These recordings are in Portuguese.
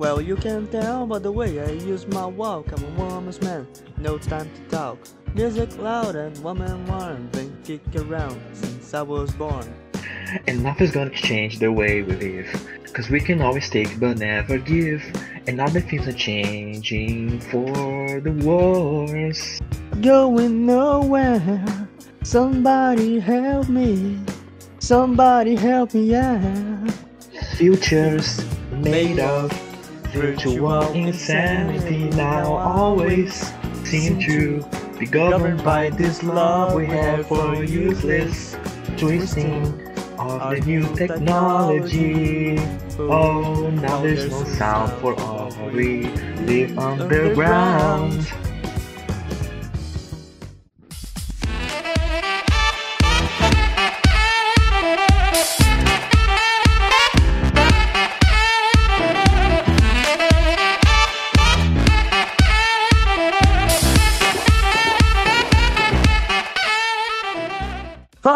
Well, you can tell by the way I use my walk. I'm a woman's man, no time to talk. Music loud and woman warm, been kick around since I was born. And nothing's gonna change the way we live. Cause we can always take but never give. And other things are changing for the worse. Going nowhere. Somebody help me. Somebody help me out. Futures made of virtual insanity now always seem to be governed by this love we have for useless twisting of the new technology. Oh, now there's no sound for all we live underground.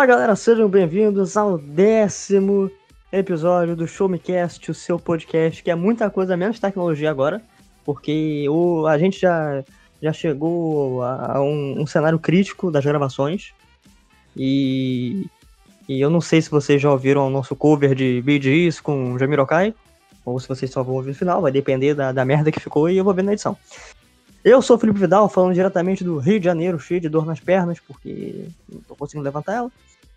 Fala galera, sejam bem-vindos ao décimo episódio do Show Me Cast, o seu podcast, que é muita coisa menos tecnologia agora, porque o, a gente já, já chegou a, a um, um cenário crítico das gravações. E, e eu não sei se vocês já ouviram o nosso cover de Gees com Jamiro Okai, ou se vocês só vão ouvir no final, vai depender da, da merda que ficou e eu vou ver na edição. Eu sou o Felipe Vidal, falando diretamente do Rio de Janeiro, cheio de dor nas pernas, porque não tô conseguindo levantar ela.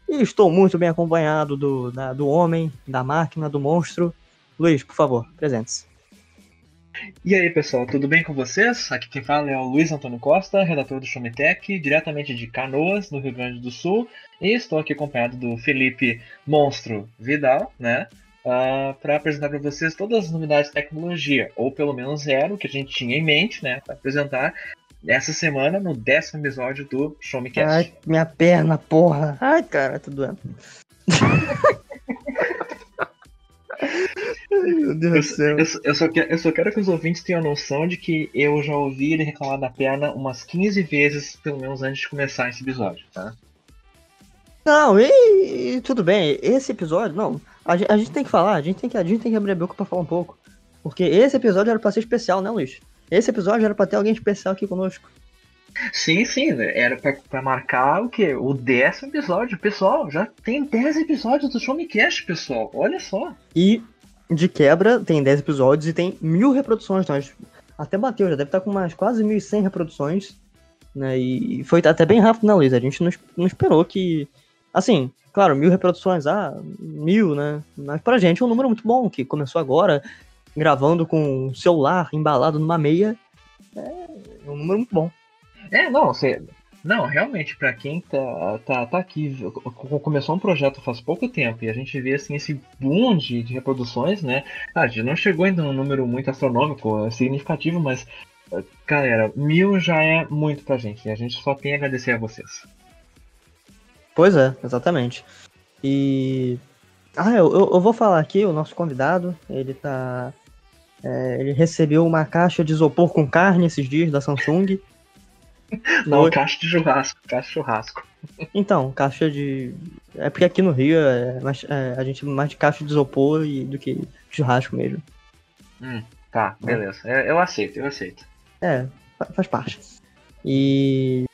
E estou muito bem acompanhado do, da- do homem, da máquina, do monstro. Luiz, por favor, presente-se. E aí pessoal, tudo bem com vocês? Aqui quem fala é o Luiz Antônio Costa, redator do Showmetech, diretamente de Canoas, no Rio Grande do Sul, e estou aqui acompanhado do Felipe Monstro Vidal, né? para apresentar para vocês todas as novidades de tecnologia, ou pelo menos zero, que a gente tinha em mente, né? Para apresentar essa semana no décimo episódio do Show Me Cast. Ai, minha perna, porra. Ai, cara, tá doendo. Ai, meu Deus do céu. Eu, só- eu só quero, eu só quero que os ouvintes tenham noção de que eu já ouvi ele reclamar da perna umas 15 vezes, pelo menos antes de começar esse episódio, tá? Não, e, e tudo bem, esse episódio, não, a, a gente tem que falar, a gente tem que, a gente tem que abrir a boca pra falar um pouco. Porque esse episódio era pra ser especial, né, Luiz? Esse episódio era pra ter alguém especial aqui conosco. Sim, sim, era pra, pra marcar o quê? O décimo episódio. Pessoal, já tem 10 episódios do Show Me Cast, pessoal. Olha só. E, de quebra, tem 10 episódios e tem mil reproduções. Nós até bateu, já deve estar com umas quase 1.100 reproduções. Né? E foi até bem rápido, né, Luiz? A gente não, não esperou que. Assim, claro, mil reproduções, ah, mil, né? Mas pra gente é um número muito bom, que começou agora, gravando com um celular embalado numa meia. É um número muito bom. É, não, você. Não, realmente, pra quem tá, tá, tá aqui, co- começou um projeto faz pouco tempo e a gente vê assim, esse boom de, de reproduções, né? Ah, a gente não chegou ainda num número muito astronômico, é significativo, mas, eh, galera, mil já é muito pra gente e a gente só tem a agradecer a vocês. Pois é, exatamente. E. Ah, eu, eu vou falar aqui, o nosso convidado, ele tá. É, ele recebeu uma caixa de isopor com carne esses dias da Samsung. Não, Oi. caixa de churrasco, caixa de churrasco. Então, caixa de. É porque aqui no Rio é mais, é, a gente é mais de caixa de isopor e, do que churrasco mesmo. Hum, tá, beleza. Eu, eu aceito, eu aceito. É, fa- faz parte. E.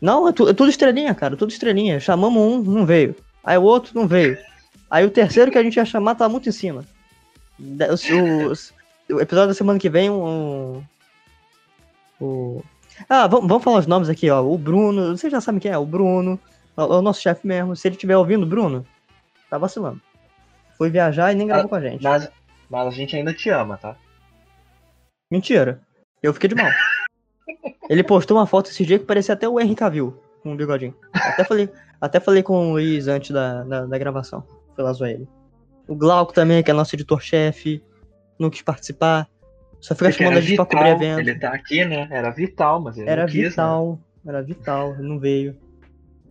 Não, é, tu- é tudo estrelinha, cara, tudo estrelinha. Chamamos um, não veio. Aí o outro não veio. Aí o terceiro que a gente ia chamar tá muito em cima. O, o- o episódio da semana que vem, um. O. Ah, vamos, vamos falar os nomes aqui, ó. O Bruno, vocês já sabem quem é, o Bruno. É o nosso chefe mesmo. Se ele estiver ouvindo, Bruno, tá vacilando. Foi viajar e nem gravou com a gente. Mas, mas a gente ainda te ama, tá? Mentira. Eu fiquei de mal. Ele postou uma foto esse dia que parecia até o Henry Cavill, com um bigodinho. Até falei, até falei com o Luiz antes da, da, da gravação. Foi lá zoar ele. O Glauco também, que é nosso editor-chefe, não quis participar. Só fica chamando a gente pra cobrir evento. Ele tá aqui, né? Era vital, mas ele Era não quis, né? vital, era vital, ele não veio.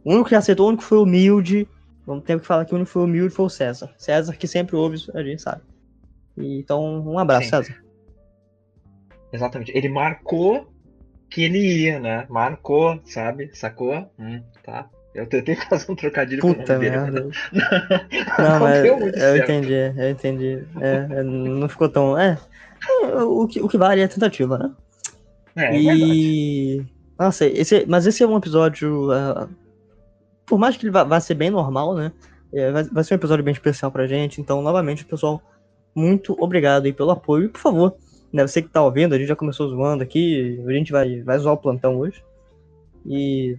O único que aceitou, o único que foi humilde. Vamos ter que falar que o único que foi humilde foi o César. César, que sempre ouve, isso, a gente sabe. E, então, um abraço. César. Exatamente. Ele marcou que ele ia, né? Marcou, sabe? Sacou? Hum, tá. Eu tentei fazer um trocadilho com o nome dele. merda. mas Não, Não mas deu muito eu certo. entendi, eu entendi. É, é, não ficou tão. É. o, que, o que vale é a tentativa, né? É, e... é. Nossa, esse, mas esse é um episódio. Uh, por mais que ele vá, vá ser bem normal, né? É, vai, vai, ser um episódio bem especial pra gente. Então, novamente, pessoal, muito obrigado aí pelo apoio. Por favor, né, você que tá ouvindo, a gente já começou zoando aqui. A gente vai, vai zoar o plantão hoje. E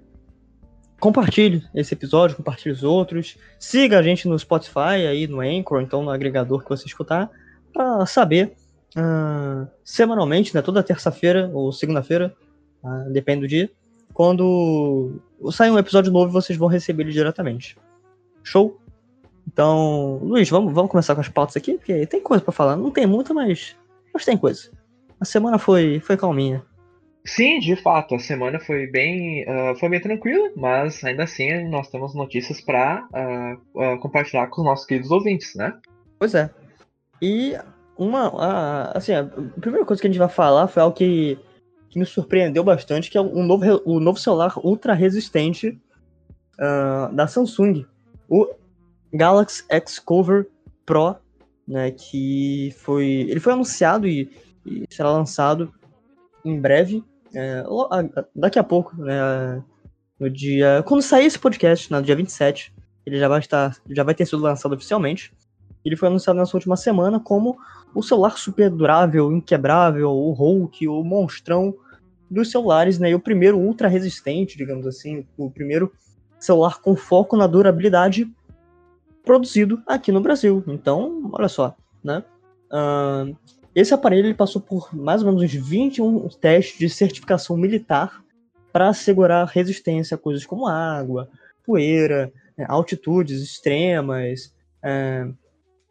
compartilhe esse episódio, compartilhe os outros. Siga a gente no Spotify, aí no Anchor, então no agregador que você escutar, para saber uh, semanalmente, né, toda terça-feira ou segunda-feira, uh, depende do dia, quando sair um episódio novo, vocês vão receber ele diretamente. Show? Então, Luiz, vamos, vamos começar com as pautas aqui, porque tem coisa para falar. Não tem muita, mas, mas tem coisa. A semana foi, foi calminha. Sim, de fato, a semana foi bem, uh, foi bem tranquila, mas ainda assim nós temos notícias para uh, uh, compartilhar com os nossos queridos ouvintes, né? Pois é. E uma, assim, a primeira coisa que a gente vai falar foi algo que, que me surpreendeu bastante, que é um novo, o novo celular ultra resistente da Samsung, o Galaxy X Cover Pro, né, que foi, ele foi anunciado e, e será lançado em breve é, daqui a pouco, né? No dia. Quando sair esse podcast, no dia 27, ele já vai estar. Já vai ter sido lançado oficialmente. Ele foi anunciado nessa última semana como o celular super durável, inquebrável, o Hulk, o monstrão dos celulares, né? E o primeiro ultra resistente, digamos assim, o primeiro celular com foco na durabilidade produzido aqui no Brasil. Então, olha só, né? Uh, esse aparelho ele passou por mais ou menos uns 21 testes de certificação militar para assegurar resistência a coisas como água, poeira, né, altitudes extremas, é,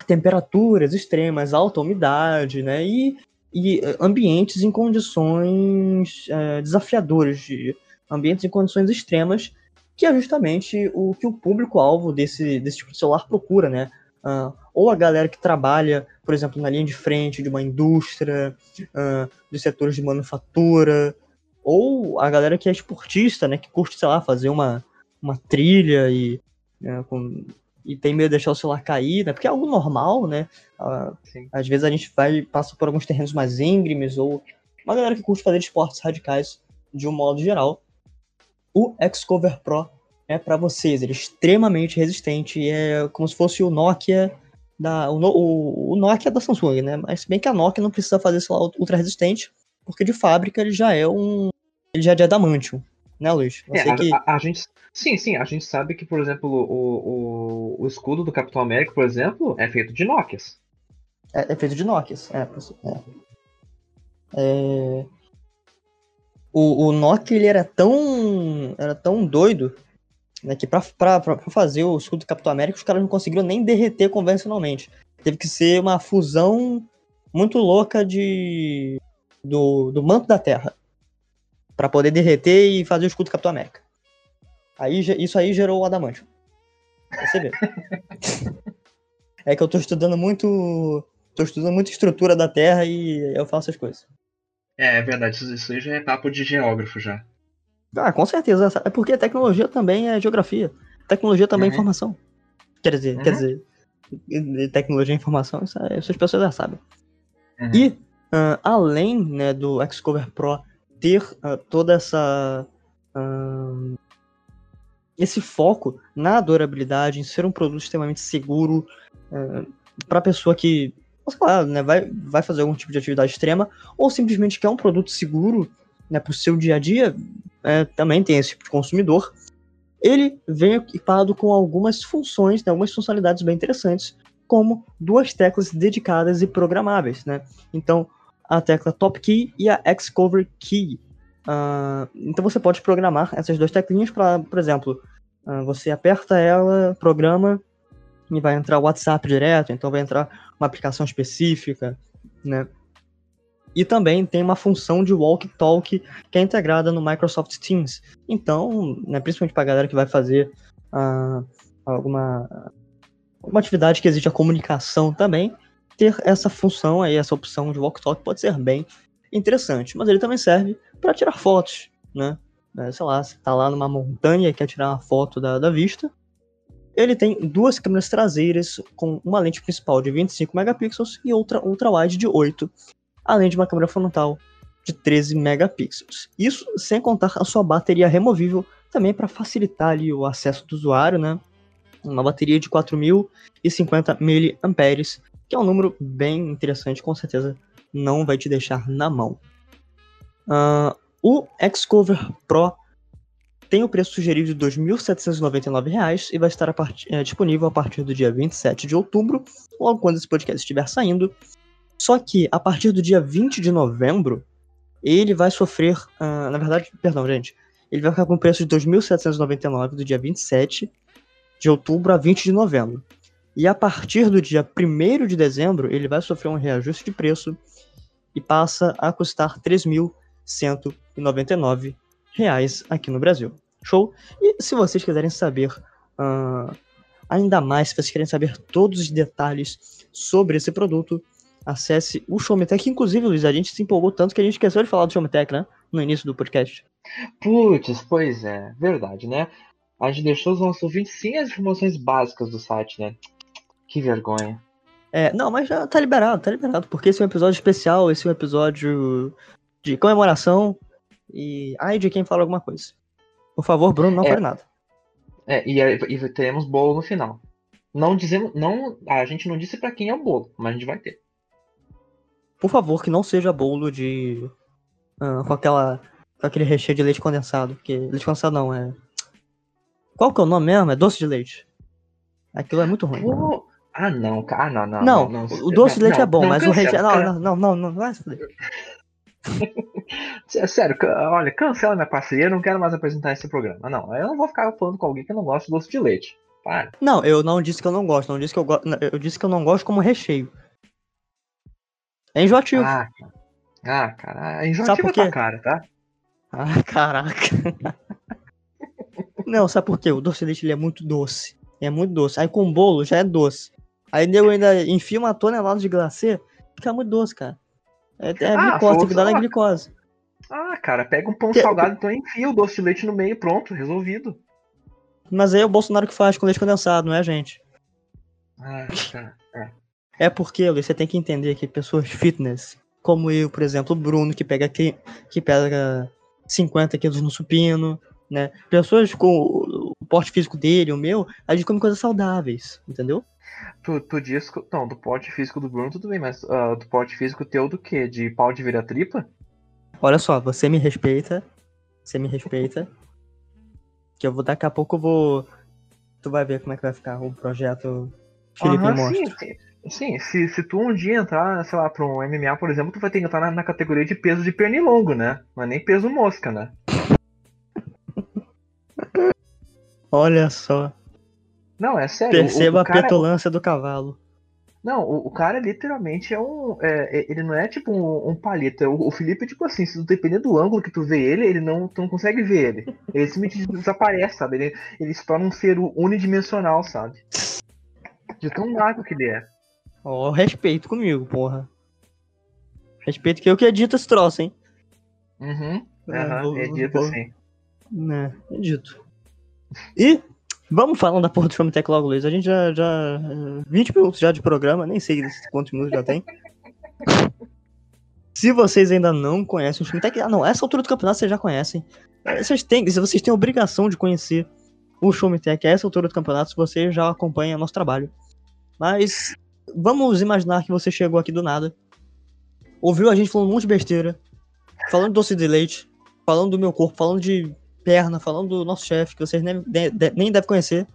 temperaturas extremas, alta umidade, né, e, e ambientes em condições é, desafiadoras, de ambientes em condições extremas, que é justamente o que o público-alvo desse, desse tipo de celular procura, né? Uh, ou a galera que trabalha, por exemplo, na linha de frente de uma indústria, uh, dos setores de manufatura, ou a galera que é esportista, né, que curte, sei lá, fazer uma, uma trilha e, né, com, e tem medo de deixar o celular cair, né, porque é algo normal, né, uh, às vezes a gente vai passa por alguns terrenos mais íngremes, ou uma galera que curte fazer esportes radicais de um modo geral. O Xcover Pro é para vocês. Ele é extremamente resistente. É como se fosse o Nokia da o, o, o, Nokia da Samsung, né? Mas se bem que a Nokia não precisa fazer esse ultra resistente, porque de fábrica ele já é um ele já é de adamantium, né, Luiz? É, a, que... a, a, gente sim, sim, a gente sabe que por exemplo o, o, o escudo do Capitão América, por exemplo, é feito de Nokias. É, é feito de Nokias, é, é. é... O, o Nokia ele era tão era tão doido né, que para fazer o escudo do Capitão América os caras não conseguiram nem derreter convencionalmente. Teve que ser uma fusão muito louca de do, do manto da Terra para poder derreter e fazer o escudo do Capitão América. Aí, isso aí gerou o Adamantium. Você vê. é que eu tô estudando muito. tô estudando muito estrutura da Terra e eu faço as coisas. É, é verdade, isso aí já é papo de geógrafo já. Ah, com certeza. É porque tecnologia também é geografia. Tecnologia também é uhum. é informação. Quer dizer, uhum. quer dizer, tecnologia e informação, isso, é, essas pessoas já sabem. Uhum. E, uh, além né, do Xcover Pro ter uh, toda essa. Uh, esse foco na durabilidade, em ser um produto extremamente seguro uh, para a pessoa que, sei lá, né, vai, vai fazer algum tipo de atividade extrema, ou simplesmente quer um produto seguro né, para o seu dia a dia, é, também tem esse tipo de consumidor, ele vem equipado com algumas funções, né, algumas funcionalidades bem interessantes, como duas teclas dedicadas e programáveis, né? Então, a tecla Top Key e a Xcover Key. Uh, então você pode programar essas duas teclinhas para, por exemplo, uh, você aperta ela, programa e vai entrar o WhatsApp direto, então vai entrar uma aplicação específica, né? E também tem uma função de walk talk que é integrada no Microsoft Teams. Então, né, principalmente para a galera que vai fazer uh, alguma, uma atividade que exige a comunicação também, ter essa função aí, essa opção de walk talk pode ser bem interessante. Mas ele também serve para tirar fotos, né? É, sei lá, você tá lá numa montanha e quer tirar uma foto da, da vista. Ele tem duas câmeras traseiras com uma lente principal de 25 megapixels e outra ultra wide de 8 além de uma câmera frontal de 13 megapixels. Isso sem contar a sua bateria removível, também para facilitar ali, o acesso do usuário, né? Uma bateria de 4.050 mAh, que é um número bem interessante, com certeza não vai te deixar na mão. Uh, o Xcover Pro tem o preço sugerido de R$ 2.799 e vai estar a part... é, disponível a partir do dia 27 de outubro, logo quando esse podcast estiver saindo. Só que a partir do dia 20 de novembro, ele vai sofrer. Uh, na verdade, perdão, gente. Ele vai ficar com o preço de 2.799 do dia 27 de outubro a 20 de novembro. E a partir do dia 1 de dezembro, ele vai sofrer um reajuste de preço e passa a custar R$ 3.199 aqui no Brasil. Show? E se vocês quiserem saber uh, ainda mais, se vocês querem saber todos os detalhes sobre esse produto, acesse o Showmetech. Inclusive, Luiz, a gente se empolgou tanto que a gente esqueceu de falar do Showmetech, né? No início do podcast. Putz, pois é, verdade, né? A gente deixou os nossos ouvintes sem as informações básicas do site, né? Que vergonha. É, não, mas já tá liberado, tá liberado, porque esse é um episódio especial, esse é um episódio de comemoração e ai de quem fala alguma coisa. Por favor, Bruno, não é, fale nada. É, e, e teremos bolo no final. Não dizemos, não, a gente não disse para quem é o bolo, mas a gente vai ter. Por favor, que não seja bolo de uh, com aquela com aquele recheio de leite condensado, porque leite condensado não é Qual que é o nome mesmo? É doce de leite. Aquilo é muito ruim. Pô, ah, não, ah, não, não. Não, não, não o doce de leite não, é bom, mas o recheio. Não, não, não, não, não, Sério, olha, cancela minha parceria, eu não quero mais apresentar esse programa. Não, eu não vou ficar falando com alguém que não gosta de doce de leite. Para. Não, eu não disse que eu não gosto, não disse que eu gosto. Eu disse que eu não gosto como recheio. É enjoativo. Ah, ah cara, é enjoativo é tua cara, tá? Ah, caraca. não, sabe por quê? O doce de leite ele é muito doce. É muito doce. Aí com bolo já é doce. Aí eu ainda enfia uma tonelada de glacê, fica muito doce, cara. É, é ah, glicose, tem que dar na glicose. Ah, cara, pega um pão que... salgado, então enfia o doce de leite no meio, pronto, resolvido. Mas aí é o Bolsonaro que faz com leite condensado, não é a gente. Ah, tá. É, é porque, Luiz, você tem que entender que pessoas fitness, como eu, por exemplo, o Bruno, que pega, que, que pega 50 quilos no supino, né? Pessoas com o porte físico dele, o meu, a gente come coisas saudáveis, entendeu? Tu, tu diz. Não, do porte físico do Bruno tudo bem, mas uh, do porte físico teu do quê? De pau de vira tripa? Olha só, você me respeita. Você me respeita. que eu vou daqui a pouco eu vou. Tu vai ver como é que vai ficar o projeto Felipe uhum, Monstro. Sim, sim. Se, se tu um dia entrar, sei lá, pra um MMA, por exemplo, tu vai ter que entrar na, na categoria de peso de pernilongo, né? É nem peso mosca, né? Olha só. Não, é sério. Perceba o, o a é petulância do cavalo. Não, o, o, cara literalmente é um. É, é, ele não é tipo um, um palito. É o, o, Felipe, tipo assim, se depender do ângulo que tu vê ele, ele não, tu não consegue ver ele. Ele simplesmente desaparece, sabe? Ele, ele se torna um ser unidimensional, sabe? De tão magro que ele é. Ó, oh, respeito comigo, porra. Respeito que eu que edito esse troço, hein? Uhum. Uhum, é, edito sim. Né, edito. E Vamos falando da porra do Tech logo, Luiz. A gente já, já. 20 minutos já de programa, nem sei quantos minutos já tem. Se vocês ainda não conhecem o Tech, ah não, essa altura do campeonato vocês já conhecem. Vocês têm, vocês têm a obrigação de conhecer o Showmetech a essa altura do campeonato se você já acompanha nosso trabalho. Mas vamos imaginar que você chegou aqui do nada, ouviu a gente falando um monte de besteira, falando do doce de leite, falando do meu corpo, falando de perna, falando do nosso chefe, que vocês nem, nem devem conhecer.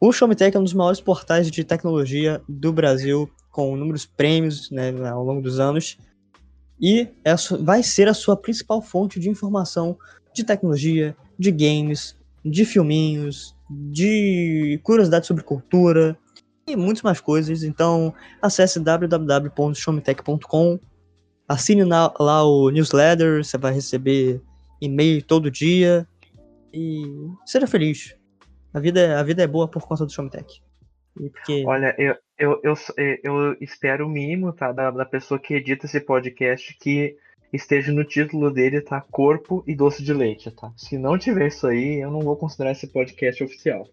O Showmetech é um dos maiores portais de tecnologia do Brasil, com inúmeros prêmios né, ao longo dos anos. E é vai ser a sua principal fonte de informação de tecnologia, de games, de filminhos, de curiosidades sobre cultura e muitas mais coisas. Então, acesse www.showmetech.com, assine lá o newsletter, você vai receber e-mail todo dia e seja feliz. A vida, a vida é boa por conta do Showmetech. Porque... Olha, eu, eu, eu, eu espero o mínimo, tá? Da, da pessoa que edita esse podcast que esteja no título dele, tá? Corpo e doce de leite, tá? Se não tiver isso aí, eu não vou considerar esse podcast oficial.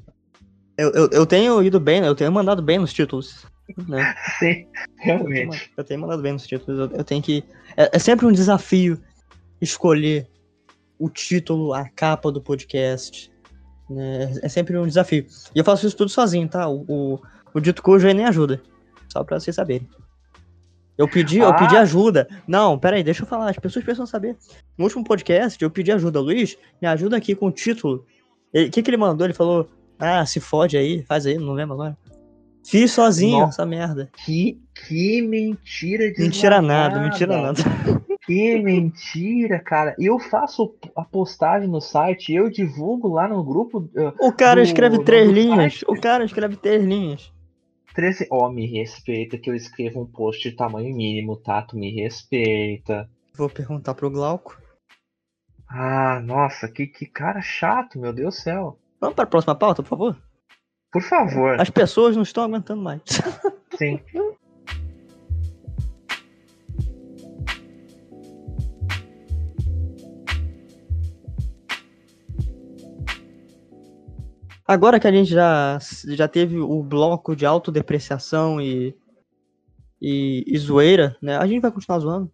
Eu, eu, eu tenho ido bem, eu tenho mandado bem nos títulos. Né? Sim, Eu realmente. eu tenho mandado bem nos títulos. Eu, eu tenho que. É, é sempre um desafio escolher o título, a capa do podcast. Né? É sempre um desafio. E eu faço isso tudo sozinho, tá? O, o, o Dito Cojo aí nem ajuda. Só pra vocês saberem. Eu pedi, eu Ah! pedi ajuda. Não, peraí, deixa eu falar. As pessoas precisam saber. No último podcast, eu pedi ajuda. Luiz, me ajuda aqui com o título. O que, que ele mandou? Ele falou: Ah, se fode aí, faz aí, não lembro agora. Fiz sozinho Nossa. essa merda. Que, que mentira de Mentira nada, mentira nada. Que mentira, cara. Eu faço a postagem no site, eu divulgo lá no grupo. uh, O cara Do- escreve três linhas. site. O cara escreve três linhas. 13. Ó, me respeita que eu escrevo um post de tamanho mínimo, tá? Tu me respeita. Vou perguntar pro Glauco. Ah, nossa, que, que cara chato, meu Deus do céu. Vamos para a próxima pauta, por favor? Por favor, As pessoas não estão aguentando mais. sim. Agora que a gente já, já teve o bloco de autodepreciação e, e, e zoeira, né? A gente vai continuar zoando.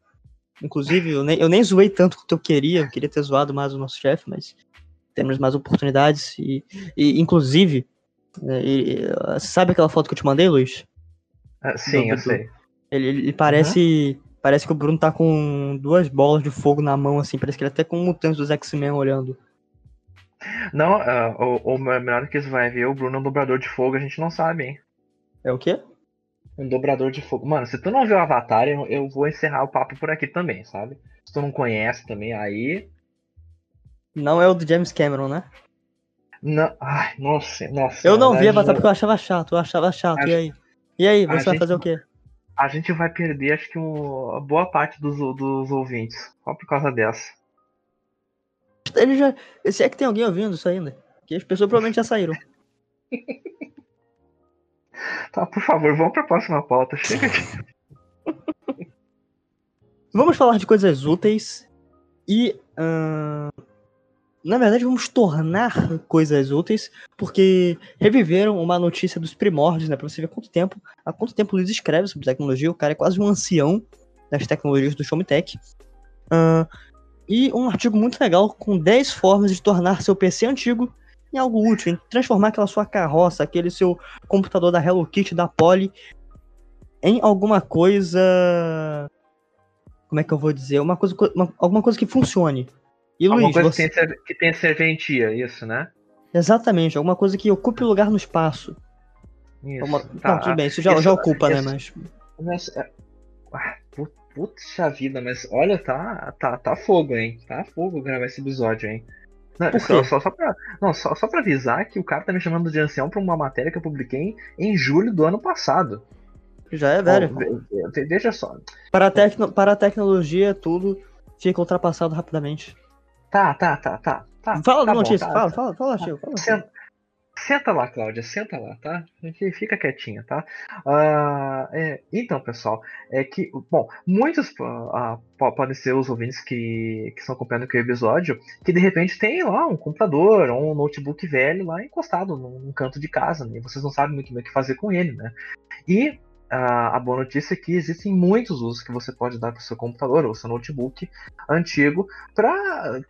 Inclusive, eu nem, eu nem zoei tanto quanto eu queria. Eu queria ter zoado mais o nosso chefe, mas temos mais oportunidades. E, e inclusive, né, e- e- sabe aquela foto que eu te mandei, Luiz? Ah, sim, eu do- sei. Ele, ele parece. Parece que o Bruno tá com duas bolas de fogo na mão, assim. Parece que ele é até com um mutante dos X-Men olhando. Não, ah, o, o melhor que isso vai ver, o Bruno é um dobrador de fogo, a gente não sabe, hein? É o quê? Um dobrador de fogo. Mano, se tu não viu o Avatar, eu, eu vou encerrar o papo por aqui também, sabe? Se tu não conhece também, aí. Não é o do James Cameron, né? Não... Ai, nossa, nossa. Eu não vi verdade, Avatar porque eu achava chato, eu achava chato. A E aí? E aí, você vai gente- fazer o quê? A gente vai perder, acho que um, boa parte dos, dos ouvintes. Só por causa dessa. Ele já. Se é que tem alguém ouvindo isso ainda. Que as pessoas provavelmente já saíram. Tá, por favor, vamos pra próxima pauta. Chega de. Vamos falar de coisas úteis e. ahn, na verdade, vamos tornar coisas úteis, porque reviveram uma notícia dos primórdios, né? Pra você ver quanto tempo, há quanto tempo Luiz escreve sobre tecnologia. O cara é quase um ancião das tecnologias do Xiaomi Tech. Ahn, e um artigo muito legal com 10 formas de tornar seu PC antigo em algo útil, em transformar aquela sua carroça, aquele seu computador da Hello Kitty, da Poly, em alguma coisa como é que eu vou dizer? Uma coisa, uma- alguma coisa que funcione. E Alguma Luiz, coisa você... que, tem, que tem serventia, isso, né? exatamente, alguma coisa que ocupe lugar no espaço. Isso. Uma... tá. Não, tudo bem, isso já, Isso- já ocupa, né? isso- Mas Mas, é- ah, pu- Puxa vida, mas olha, tá, tá, tá fogo, hein? Tá fogo gravar esse episódio, hein? Não, só, só, só, pra, não, só, só pra avisar que o cara tá me chamando de ancião pra uma matéria que eu publiquei em julho do ano passado. já é velho. Veja só. Para, a tecno... Para a tecnologia, tudo fica ultrapassado rapidamente. Tá, tá, tá, tá. tá fala tá notícia, tá, fala, tá. fala, fala, Chico. Fala, Senta, senta lá, Cláudia, senta lá, tá? Fique- Fica quietinha, tá? Ah, é, então, pessoal, é que, bom, muitos po- podem ser os ouvintes que, que estão acompanhando aqui o episódio, que de repente tem lá um computador ou um notebook velho lá encostado num, num canto de casa, né? E vocês não sabem muito bem o que fazer com ele, né? E a boa notícia é que existem muitos usos que você pode dar para o seu computador ou seu notebook antigo para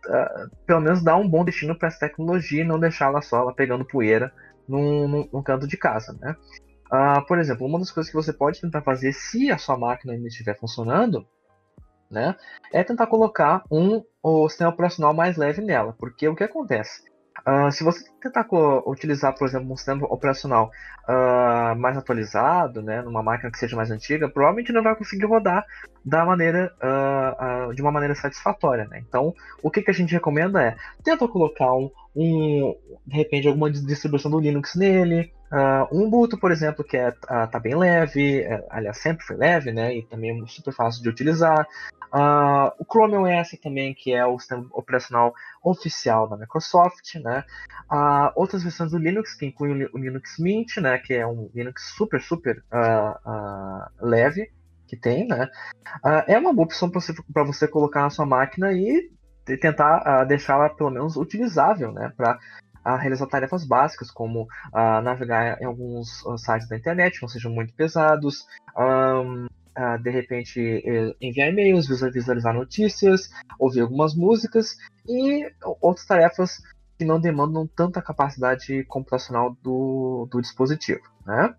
pelo menos dar um bom destino para essa tecnologia e não deixá-la só ela pegando poeira num, num- num canto de casa, né? Ah, por exemplo, uma das coisas que você pode tentar fazer se a sua máquina ainda estiver funcionando, né, é tentar colocar um o sistema operacional mais leve nela, porque o que acontece? Ah, se você tentar utilizar, por exemplo, um sistema operacional ah, mais atualizado, né, numa máquina que seja mais antiga, provavelmente não vai conseguir rodar da maneira, ah, de uma maneira satisfatória, né? Então, o que, que a gente recomenda é tenta colocar um, um de repente alguma dis- distribuição do Linux nele, ah, um Ubuntu, por exemplo, que é, ah, tá bem leve, é, aliás sempre foi leve, né? E também é super fácil de utilizar. Ah, o Chrome OS também, que é o sistema operacional oficial da Microsoft, né? Ah, outras versões do Linux que incluem o Li- o Linux Mint, né? Que é um Linux super super ah, leve que tem, né? É uma boa opção para você, você colocar na sua máquina e tentar ah, deixá-la pelo menos utilizável, né? Para a realizar tarefas básicas, como a navegar em alguns sites da internet, não sejam muito pesados, um, uh, de repente eh, enviar e-mails, visualizar notícias, ouvir algumas músicas e outras tarefas que não demandam tanta capacidade computacional do, do dispositivo. Né?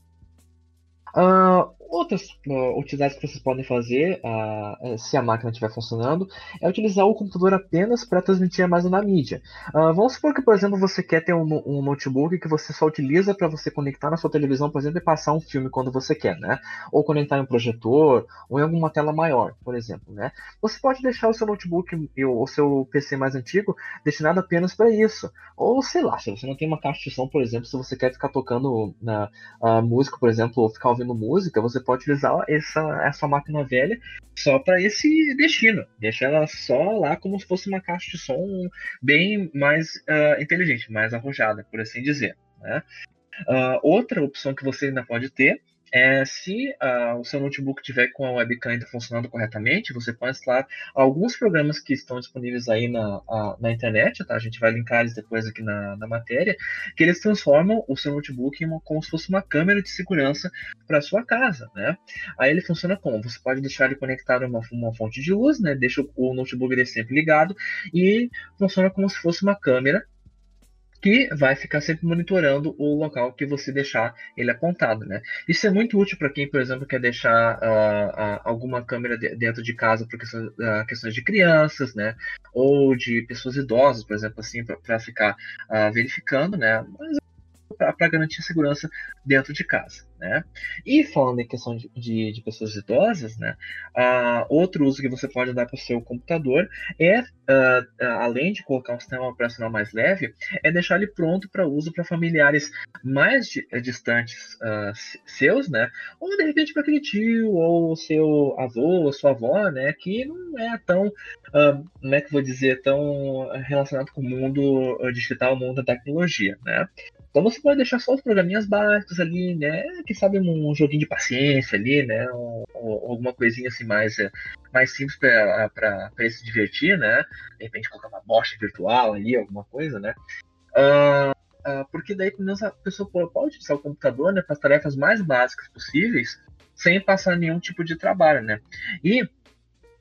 Uh, outras uh, utilidades que vocês podem fazer, uh, se a máquina estiver funcionando, é utilizar o computador apenas para transmitir mais na mídia. vamos supor que, por exemplo, você quer ter um, um notebook que você só utiliza para você conectar na sua televisão, por exemplo, e passar um filme quando você quer, né? Ou conectar em um projetor, ou em alguma tela maior, por exemplo, né? Você pode deixar o seu notebook ou o seu PC mais antigo destinado apenas para isso. Ou, sei lá, se você não tem uma caixa de som, por exemplo, se você quer ficar tocando na música, por exemplo, ou ficar ouvindo música, você pode utilizar essa, essa máquina velha só para esse destino. Deixa ela só lá como se fosse uma caixa de som bem mais uh, inteligente, mais arrojada, por assim dizer. Né? Uh, outra opção que você ainda pode ter é, se uh, o seu notebook tiver com a webcam ainda funcionando corretamente, você pode instalar alguns programas que estão disponíveis aí na, a, na internet, tá? A gente vai linkar eles depois aqui na, na matéria, que eles transformam o seu notebook em uma, como se fosse uma câmera de segurança para sua casa, né? Aí ele funciona como? Você pode deixar ele conectado a uma, uma fonte de luz, né? Deixa o, o notebook dele sempre ligado e funciona como se fosse uma câmera que vai ficar sempre monitorando o local que você deixar ele apontado, né? Isso é muito útil para quem, por exemplo, quer deixar uh, uh, alguma câmera de, dentro de casa por questões, uh, questões, de crianças, né? Ou de pessoas idosas, por exemplo, assim, para ficar verificando, né? Mas para garantir segurança dentro de casa. Né? E falando em questão de, de, de pessoas idosas, né, uh, outro uso que você pode dar para o seu computador é, uh, uh, além de colocar um sistema operacional mais leve, é deixar ele pronto para uso para familiares mais di distantes seus, né, ou de repente para aquele tio ou seu avô ou sua avó, né, que não é tão, como é que vou dizer, tão relacionado com o mundo digital, o mundo da tecnologia, né. Então você pode deixar só os programinhas básicos ali, né? Quem sabe um joguinho de paciência ali, né? Alguma coisinha assim mais, é, mais simples para se divertir, né? De repente colocar uma bosta virtual ali, alguma coisa, né? Uh, uh, porque daí pelo menos a pessoa pode utilizar o computador né, para as tarefas mais básicas possíveis, sem passar nenhum tipo de trabalho, né? E